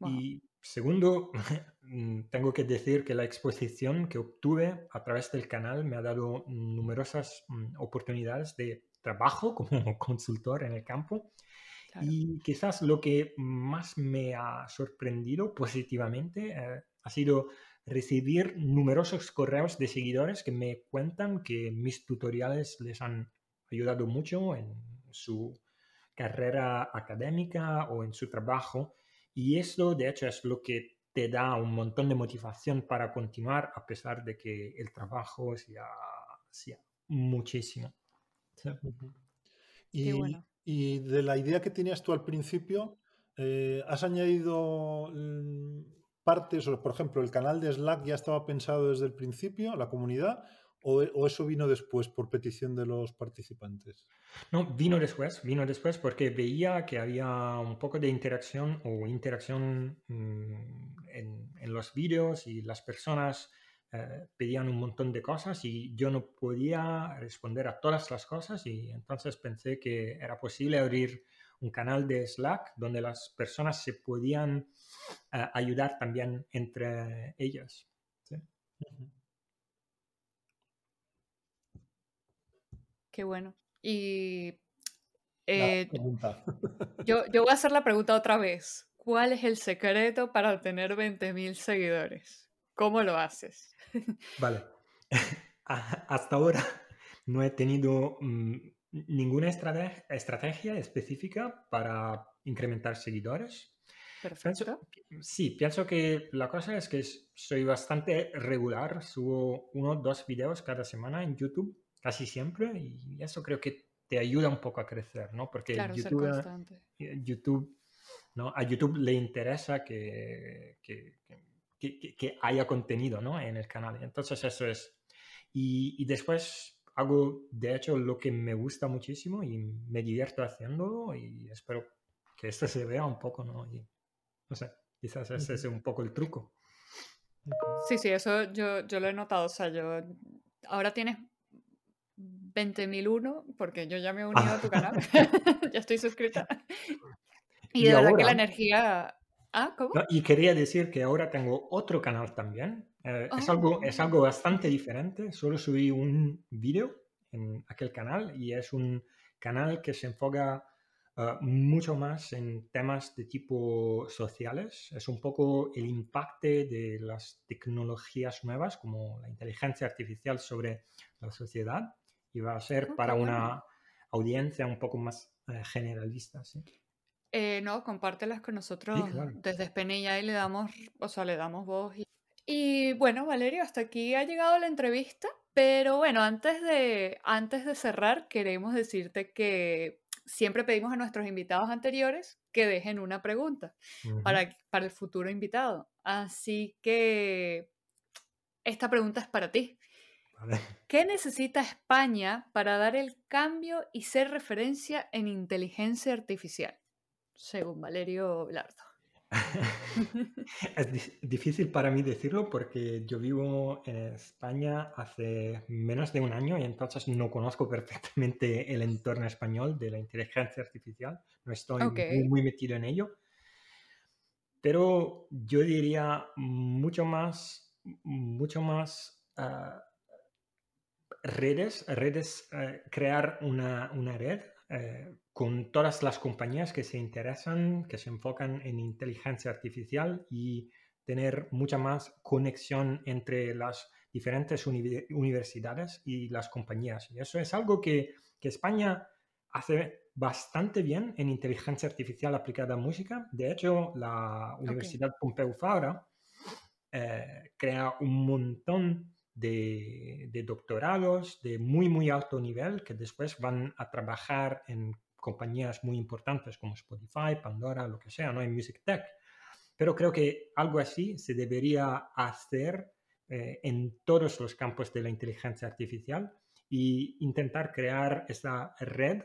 Y segundo, mm, tengo que decir que la exposición que obtuve a través del canal me ha dado numerosas mm, oportunidades de trabajo como consultor en el campo. Y quizás lo que más me ha sorprendido positivamente eh, ha sido recibir numerosos correos de seguidores que me cuentan que mis tutoriales les han ayudado mucho en su carrera académica o en su trabajo. Y esto, de hecho, es lo que te da un montón de motivación para continuar a pesar de que el trabajo sea, sea muchísimo. Y, y, de la idea que tenías tú al principio, eh, ¿has añadido mm, partes, o por ejemplo, el canal de Slack ya estaba pensado desde el principio, la comunidad, o, eso vino después por petición de los participantes? No, vino después, vino después porque veía que había un poco de interacción o interacción mm, en, en, los vídeos y las personas eh, pedían un montón de cosas y yo no podía responder a todas las cosas y entonces pensé que era posible abrir un canal de Slack donde las personas se podían eh, ayudar también entre ellas. ¿sí? Qué bueno. Y eh, yo, yo voy a hacer la pregunta otra vez. ¿Cuál es el secreto para obtener 20.000 seguidores? ¿Cómo lo haces? Vale. Hasta ahora no he tenido mm, ninguna estrategia específica para incrementar seguidores. Perfecto. sí, pienso que la cosa es que soy bastante regular. Subo uno o dos videos cada semana en YouTube casi siempre y eso creo que te ayuda un poco a crecer, ¿no? Porque YouTube, eh, YouTube, ¿no? a YouTube le interesa que, que, que, que, haya contenido ¿no? en el canal. Entonces eso es. Y, y, después hago, de hecho, lo que me gusta muchísimo y me divierto haciéndolo y espero que esto se vea un poco, ¿no? Y, no sé, quizás ese es un poco el truco. Sí, sí, eso yo, yo lo he notado. O sea, yo ahora tienes 20.001, porque yo ya me he unido a tu canal, ya estoy suscrita. Y, de verdad que la energía... Ah, ¿cómo? y quería decir que ahora tengo otro canal también. Eh, es, algo, es oh. algo bastante diferente. Solo subí un vídeo en aquel canal y es un canal que se enfoca uh, mucho más en temas de tipo sociales. Es un poco el impacto de las tecnologías nuevas como la inteligencia artificial sobre la sociedad y va a ser para una audiencia un poco más eh, generalista, ¿sí? Eh, no, compártelas con nosotros desde Spenella y le damos, o sea, le damos voz. Y... bueno, Valerio, hasta aquí ha llegado la entrevista, pero bueno, antes de, antes de cerrar, queremos decirte que siempre pedimos a nuestros invitados anteriores que dejen una pregunta para, para el futuro invitado. Así que esta pregunta es para ti. ¿Qué necesita España para dar el cambio y ser referencia en inteligencia artificial? Según Valerio Velardo. es difícil para mí decirlo porque yo vivo en España hace menos de un año y entonces no conozco perfectamente el entorno español de la inteligencia artificial. No estoy muy, metido en ello. Pero yo diría mucho más, mucho más ah, redes, redes eh, crear una, una red eh, con todas las compañías que se interesan, que se enfocan en inteligencia artificial y tener mucha más conexión entre las diferentes universidades y las compañías. Y eso es algo que, que, España hace bastante bien en inteligencia artificial aplicada a música. De hecho, la Universidad Pompeu Fabra eh, crea un montón de, doctorados de muy, muy alto nivel que después van a trabajar en compañías muy importantes como Spotify, Pandora, lo que sea, ¿no? En Music Tech. Pero creo que algo así se debería hacer eh, en todos los campos de la inteligencia artificial y intentar crear esa red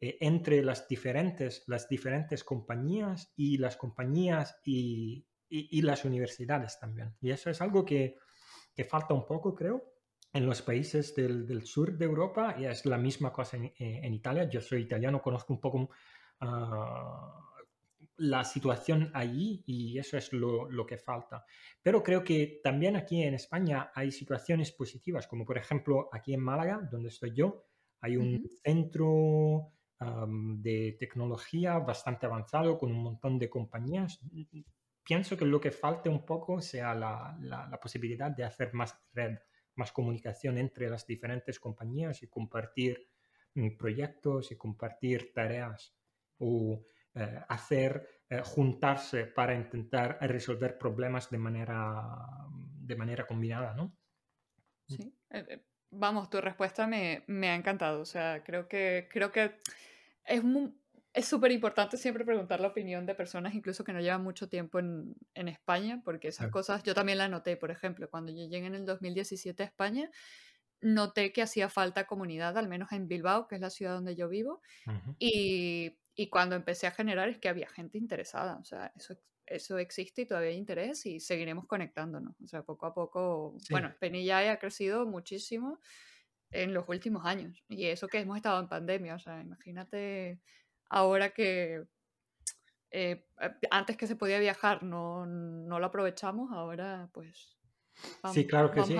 eh, entre las diferentes, las diferentes compañías y las compañías y, las universidades también. Y eso es algo que, falta un poco, creo, en los países del, sur de Europa y es la misma cosa en, eh, Italia. Yo soy italiano, conozco un poco ah, la situación allí y eso es lo, que falta. Pero creo que también aquí en España hay situaciones positivas, como por ejemplo aquí en Málaga, donde estoy yo, hay un centro de tecnología bastante avanzado con un montón de compañías. Pienso que lo que falta un poco sea la, la posibilidad de hacer más red, más comunicación entre las diferentes compañías y compartir mm, proyectos y compartir tareas. O eh, hacer, eh, juntarse para intentar resolver problemas de manera, de manera combinada, ¿no? Sí. Eh, vamos, tu respuesta me, me, ha encantado. O sea, creo que, creo que es es súper importante siempre preguntar la opinión de personas, incluso que no llevan mucho tiempo en, en España, porque esas cosas yo también las noté. Por ejemplo, cuando yo llegué en el 2017 a España, noté que hacía falta comunidad, al menos en Bilbao, que es la ciudad donde yo vivo, y y cuando empecé a generar es que había gente interesada, o sea, eso, eso existe y todavía hay interés y seguiremos conectándonos, o sea, poco a poco, bueno, Penilla ha crecido muchísimo en los últimos años y eso que hemos estado en pandemia, o sea, imagínate ahora que eh, antes que se podía viajar no, no lo aprovechamos, ahora pues... Vamos, sí, claro que sí.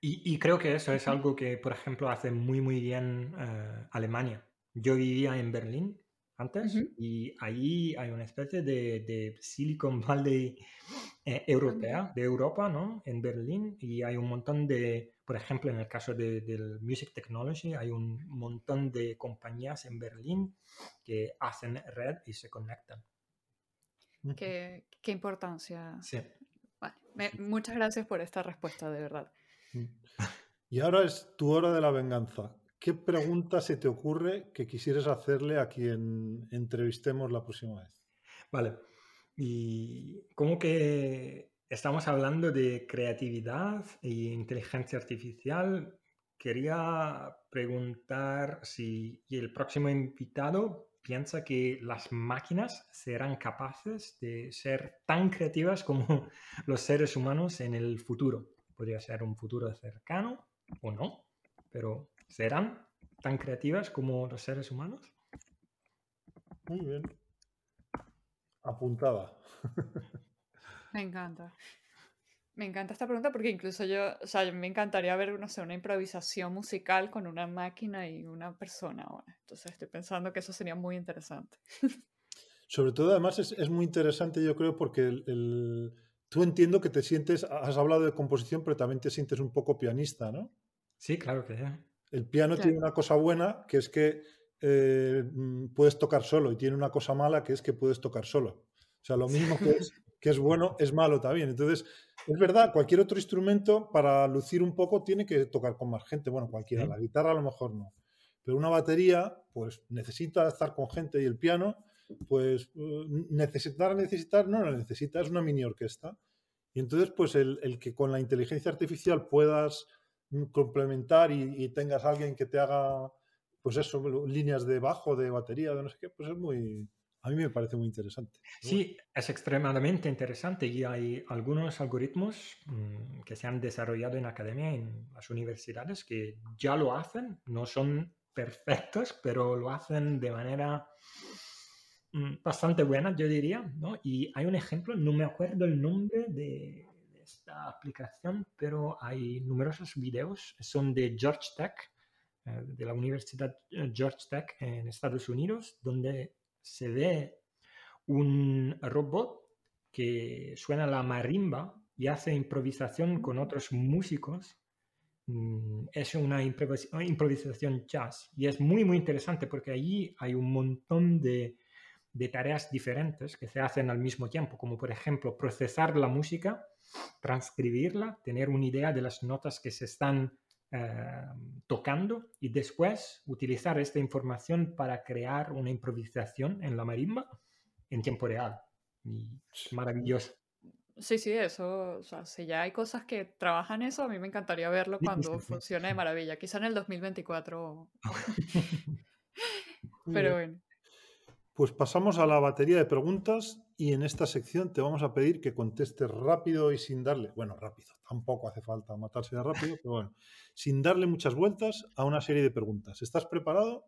Y, y, creo que eso es algo que, por ejemplo, hace muy, muy bien eh, Alemania. Yo vivía en Berlín antes y ahí hay una especie de, Silicon Valley eh, europea, de Europa, ¿no? En Berlín y hay un montón de, por ejemplo, en el caso de, del Music Technology, hay un montón de compañías en Berlín que hacen red y se conectan. Qué, qué importancia. Sí. Vale. muchas gracias por esta respuesta, de verdad. Y ahora es tu hora de la venganza. ¿Qué pregunta se te ocurre que quisieras hacerle a quien entrevistemos la próxima vez? Vale. Y como que estamos hablando de creatividad e inteligencia artificial, quería preguntar si el próximo invitado piensa que las máquinas serán capaces de ser tan creativas como los seres humanos en el futuro. Podría ser un futuro cercano o no, pero ¿Serán tan creativas como los seres humanos? Muy bien. Apuntada. Me encanta. Me encanta esta pregunta porque incluso yo, o sea, me encantaría ver, no sé, una improvisación musical con una máquina y una persona ahora. Entonces estoy pensando que eso sería muy interesante. Sobre todo, además, es, muy interesante, yo creo, porque el, tú entiendo que te sientes, has hablado de composición, pero también te sientes un poco pianista, ¿no? Sí, claro que sí. El piano tiene una cosa buena, que es que eh, mm, puedes tocar solo, y tiene una cosa mala, que es que puedes tocar solo. O sea, lo mismo que es, que es bueno, es malo también. Entonces, es verdad, cualquier otro instrumento, para lucir un poco, tiene que tocar con más gente. Bueno, cualquiera, la guitarra a lo mejor no. Pero una batería, pues necesita estar con gente y el piano, pues mm, necesitar, necesitar, no lo necesita, es una mini orquesta. Y entonces, pues el, el que con la inteligencia artificial puedas complementar y, tengas alguien que te haga, pues eso, líneas de bajo, de batería, de no sé qué, pues es muy, a mí me parece muy interesante. Sí, es extremadamente interesante y hay algunos algoritmos mm, que se han desarrollado en academia, en las universidades, que ya lo hacen, no son perfectos, pero lo hacen de manera mm, bastante buena, yo diría, ¿no? Y hay un ejemplo, no me acuerdo el nombre de, esta aplicación, pero hay numerosos videos, son de George Tech, eh, de la Universidad George Tech en Estados Unidos, donde se ve un robot que suena la marimba y hace improvisación con otros músicos. Mm, es una improvisación jazz y es muy, muy interesante porque allí hay un montón de, de tareas diferentes que se hacen al mismo tiempo, como por ejemplo procesar la música transcribirla, tener una idea de las notas que se están tocando y después utilizar esta información para crear una improvisación en la marimba en tiempo real. Y maravilloso. Sí, sí, eso, o sea, si ya hay cosas que trabajan eso, a mí me encantaría verlo cuando funcione de maravilla. Quizá en el 2024, Muy pero bueno. Pues pasamos a la batería de preguntas y en esta sección te vamos a pedir que contestes rápido y sin darle, bueno, rápido, tampoco hace falta matarse de rápido, pero bueno, sin darle muchas vueltas a una serie de preguntas. ¿Estás preparado?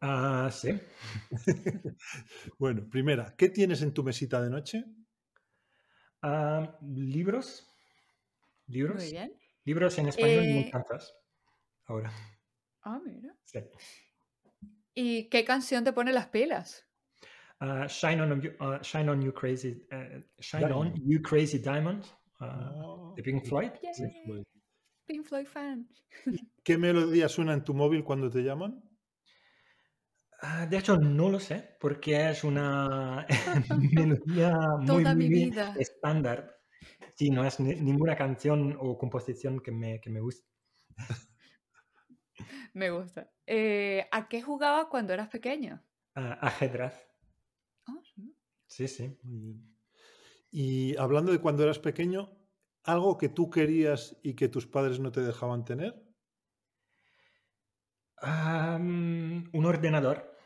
Ah, sí. Bueno, primera, ¿qué tienes en tu mesita de noche? Ah, libros. Muy Libros. bien. Libros en español y me Eh, encantas. Ahora. ah, mira. Sí. ¿Y qué canción te pone las pilas? Ah, Shine on You, ah, Shine on You Crazy, eh, Shine on. You Crazy Diamond ah, Ah, de Pink Floyd. Pink Yay, Floyd. Pink Floyd fan. ¿Qué melodía suena en tu móvil cuando te llaman? De hecho, no lo sé, porque es una melodía muy, Toda muy, mi muy vida. estándar. Sí, no es ni- ninguna canción o composición que me, que me guste. Me gusta. Eh, ¿a qué jugabas cuando eras pequeño? Ah, ajedrez. Ah, sí. Sí, sí. Muy bien. Y hablando de cuando eras pequeño, ¿algo que tú querías y que tus padres no te dejaban tener? Ah, mm, un ordenador.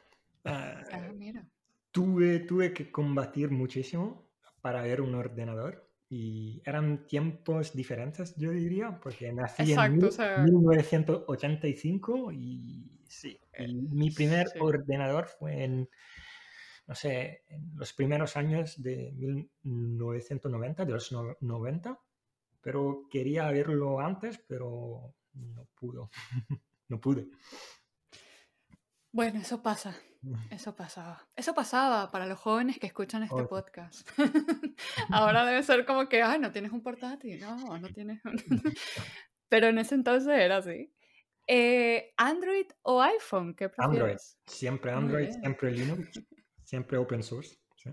Ah, mira. tuve, tuve que combatir muchísimo para ver un ordenador y eran tiempos diferentes, yo diría, porque nací en o sea, 1985 y sí, eh, y mi primer sí. ordenador fue en, no sé, en los primeros años de 1990, de los no- 90, pero quería verlo antes, pero no pudo, no pude. Bueno, eso pasa. Eso pasaba. Eso pasaba para los jóvenes que escuchan este podcast. Ahora debe ser como que, ay, no tienes un portátil, no, no tienes un... Pero en ese entonces era así. Eh, ¿Android o iPhone? ¿Qué Android, prefieres? siempre Muy Android, siempre Linux, siempre open source. sí.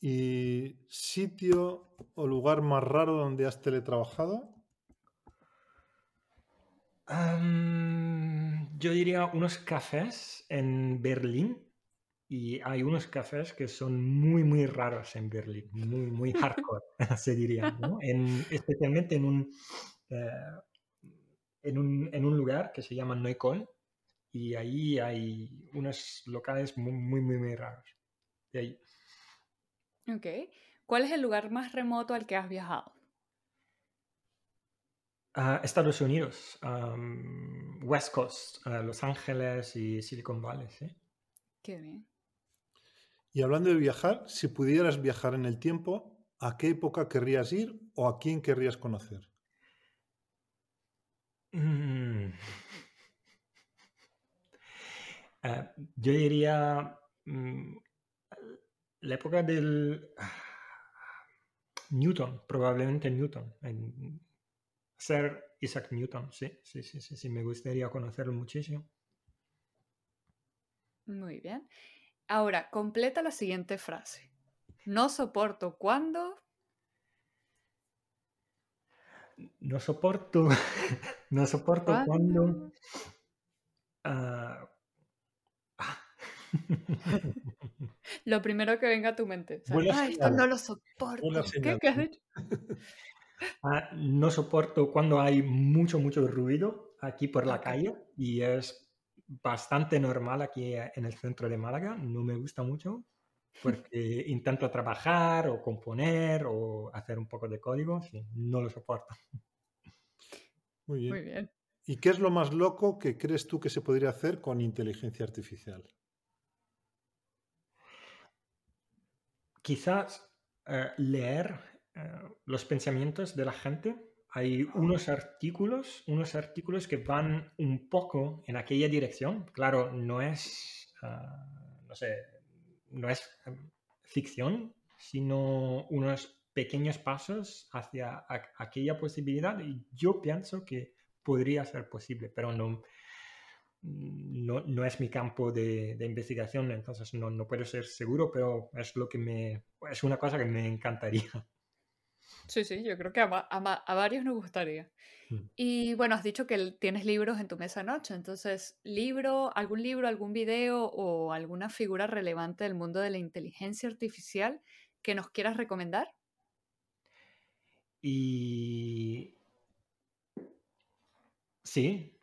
¿Y sitio o lugar más raro donde has teletrabajado? Am, yo diría unos cafés en Berlín y hay unos cafés que son muy, muy raros en Berlín, muy, muy hardcore, se diría, ¿no? En- especialmente en un, eh, en un, en un lugar que se llama Neukölln y ahí hay unos locales muy, muy, muy, muy raros. De ahí. Ok. ¿Cuál es el lugar más remoto al que has viajado? Estados Unidos, West Coast, Los Ángeles y Silicon Valley, ¿sí? Qué bien. Y hablando de viajar, si pudieras viajar en el tiempo, ¿a qué época querrías ir o a quién querrías conocer? Mm. Ah, yo diría mm, la época del ah, Newton, probablemente Newton. en- Ser Isaac Newton, sí, sí, sí, sí, sí, me gustaría conocerlo muchísimo. Muy bien. Ahora, completa la siguiente frase. No soporto cuando... No soporto, no soporto cuando... Cuando... ah. Lo primero que venga a tu mente. o sea, "Ah, esto no lo soporto. ¿Qué? ¿Qué has dicho? Ah, no soporto cuando hay mucho, mucho ruido aquí por la calle y es bastante normal aquí eh, en el centro de Málaga. No me gusta mucho porque intento trabajar o componer o hacer un poco de código. Sí, no lo soporto. Muy bien. Muy bien. ¿Y qué es lo más loco que crees tú que se podría hacer con inteligencia artificial? Quizás eh, leer eh, los pensamientos de la gente. Hay unos artículos, unos artículos que van un poco en aquella dirección. Claro, no es, ah, no sé, no es ficción, sino unos pequeños pasos hacia aquella posibilidad. Y yo pienso que podría ser posible, pero no, no, no es mi campo de, de investigación, entonces no, no puedo ser seguro, pero es lo que me, es una cosa que me encantaría. Sí, sí, yo creo que a, a a varios nos gustaría. Mm. Y bueno, has dicho que tienes libros en tu mesa noche, entonces, libro, algún libro, algún video o alguna figura relevante del mundo de la inteligencia artificial que nos quieras recomendar. Y sí,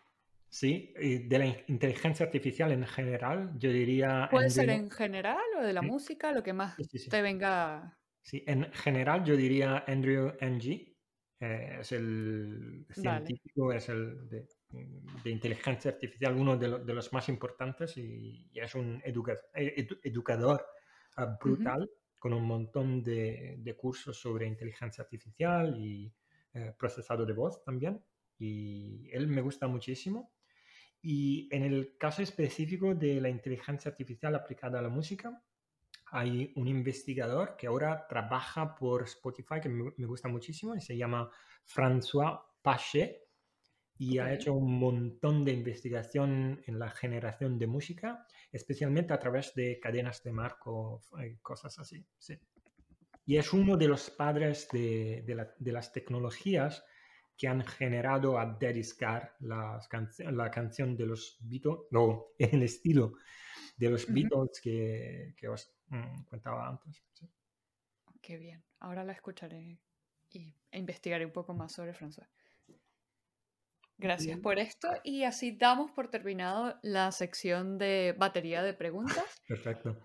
sí, de la inteligencia artificial en general, yo diría... Puede ser en general o de la música, lo que más te venga. Sí, en general yo diría Andrew Ng, eh, es el científico, es el de, inteligencia artificial, uno de, los más importantes y, es un eh, educador ah, brutal con un montón de, cursos sobre inteligencia artificial y eh, procesado de voz también. Y él me gusta muchísimo. Y en el caso específico de la inteligencia artificial aplicada a la música, hay un investigador que ahora trabaja por Spotify que me, gusta muchísimo y se llama François Pachet y ha hecho un montón de investigación en la generación de música, especialmente a través de cadenas de marco eh, cosas así. Y es uno de los padres de, de, las tecnologías que han generado a Daddy Scar, la, la canción de los Beatles, no, el estilo de los Beatles que, que os mm, contaba antes. Qué bien, ahora la escucharé y, e investigaré un poco más sobre François. Gracias por esto y así damos por terminado la sección de batería de preguntas. Perfecto.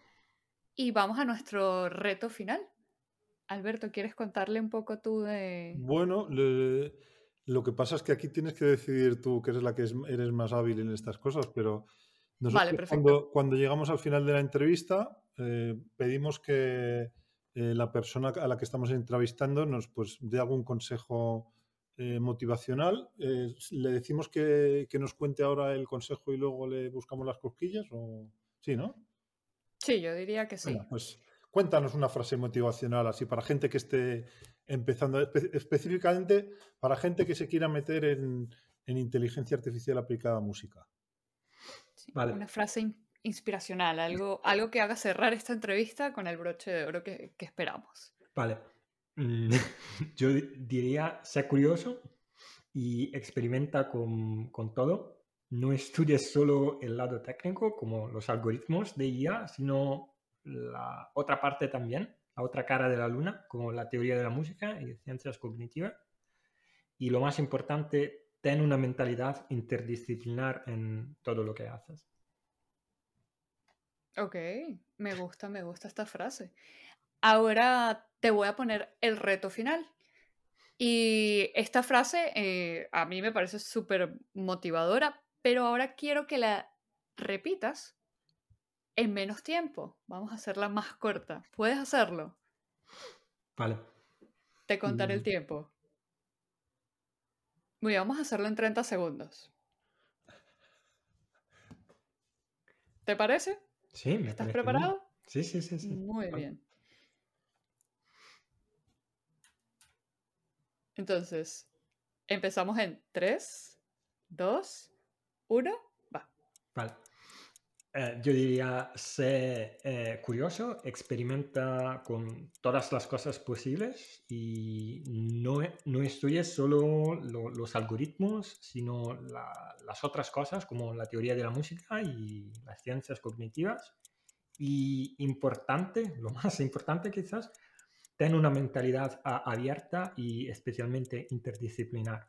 Y vamos a nuestro reto final. Alberto, ¿quieres contarle un poco tú de...? Bueno, lo que pasa es que aquí tienes que decidir tú, que eres la que eres más hábil en estas cosas, pero nosotros vale, cuando, cuando, llegamos al final de la entrevista eh, pedimos que eh, la persona a la que estamos entrevistando nos pues, dé algún consejo eh, motivacional. Eh, ¿Le decimos que, nos cuente ahora el consejo y luego le buscamos las cosquillas? O... Sí, ¿no? Sí, yo diría que sí. pues cuéntanos una frase motivacional así para gente que esté empezando, específicamente para gente que se quiera meter en, inteligencia artificial aplicada a música. Una frase inspiracional, algo, algo que haga cerrar esta entrevista con el broche de oro que, esperamos. Vale. Mm, yo diría, sé curioso y experimenta con, con, todo. No estudies solo el lado técnico, como los algoritmos de IA, sino la otra parte también, la otra cara de la luna, como la teoría de la música y ciencias cognitivas. Y lo más importante, ten una mentalidad interdisciplinar en todo lo que haces. Ok, me gusta, me gusta esta frase. Ahora te voy a poner el reto final. Y esta frase eh, a mí me parece súper motivadora, pero ahora quiero que la repitas en menos tiempo. Vamos a hacerla más corta. ¿Puedes hacerlo? Vale. Te contaré el mm. tiempo. Muy bien, vamos a hacerlo en 30 segundos. ¿Te parece? Sí, me ¿Estás preparado? Sí, sí, sí, sí. Muy bien. Entonces, empezamos en 3, 2, 1, va. Vale. Eh, yo diría, sé eh, curioso, experimenta con todas las cosas posibles y no, no estudies solo los algoritmos, sino las otras cosas como la teoría de la música y las ciencias cognitivas. Y importante, lo más importante quizás, ten una mentalidad abierta y especialmente interdisciplinar.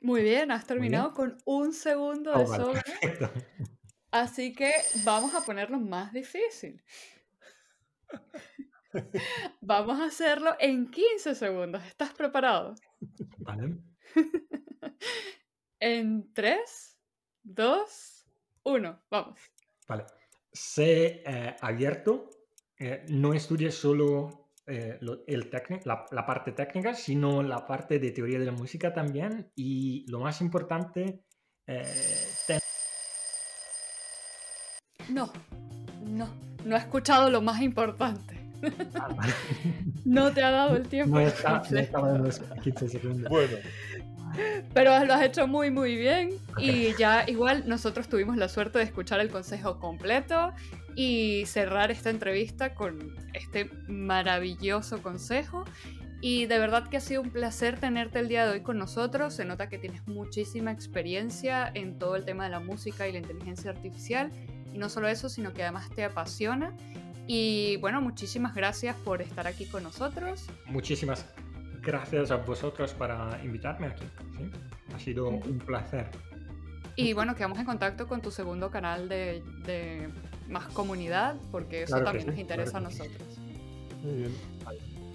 Muy bien, has terminado con un segundo de oh, Así que vamos a ponerlo más difícil. Vamos a hacerlo en 15 segundos. ¿Estás preparado? Vale. en 3, 2, 1. Vamos. Vale. Sé eh, abierto eh, no estudies solo eh, el la, la, parte técnica, sino la parte de teoría de la música también. Y lo más importante, eh, no, no, no he escuchado lo más importante. Ah, no te ha dado el tiempo. No, está, estaba en los 15 segundos. Bueno. Pero lo has hecho muy muy bien y ya igual nosotros tuvimos la suerte de escuchar el consejo completo y cerrar esta entrevista con este maravilloso consejo. Y de verdad que ha sido un placer tenerte el día de hoy con nosotros. Se nota que tienes muchísima experiencia en todo el tema de la música y la inteligencia artificial. Y no solo eso, sino que además te apasiona. Y bueno, muchísimas gracias por estar aquí con nosotros. Muchísimas gracias a vosotros para invitarme aquí. Ha sido un placer. Y bueno, quedamos en contacto con tu segundo canal de, más comunidad, porque eso también nos interesa a nosotros. Muy bien.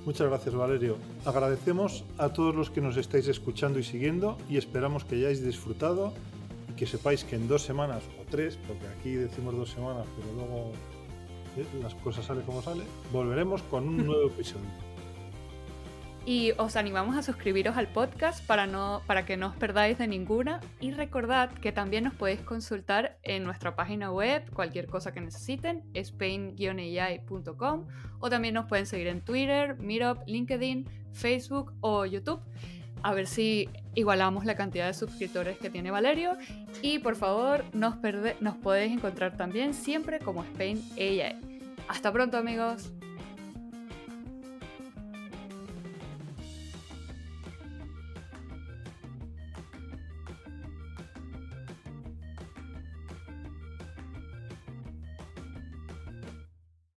Muchas gracias, Valerio. Agradecemos a todos los que nos estáis escuchando y siguiendo y esperamos que hayáis disfrutado y que sepáis que en dos semanas o tres, porque aquí decimos dos semanas, pero luego eh, las cosas salen como salen, volveremos con un nuevo episodio. Y os animamos a suscribiros al podcast para, no, para que no os perdáis de ninguna. Y recordad que también nos podéis consultar en nuestra página web, cualquier cosa que necesiten, spain-ai.com. O también nos pueden seguir en Twitter, Meetup, LinkedIn, Facebook o YouTube. A ver si igualamos la cantidad de suscriptores que tiene Valerio. Y por favor, nos, podéis encontrar también siempre como Spain AI. Hasta pronto amigos.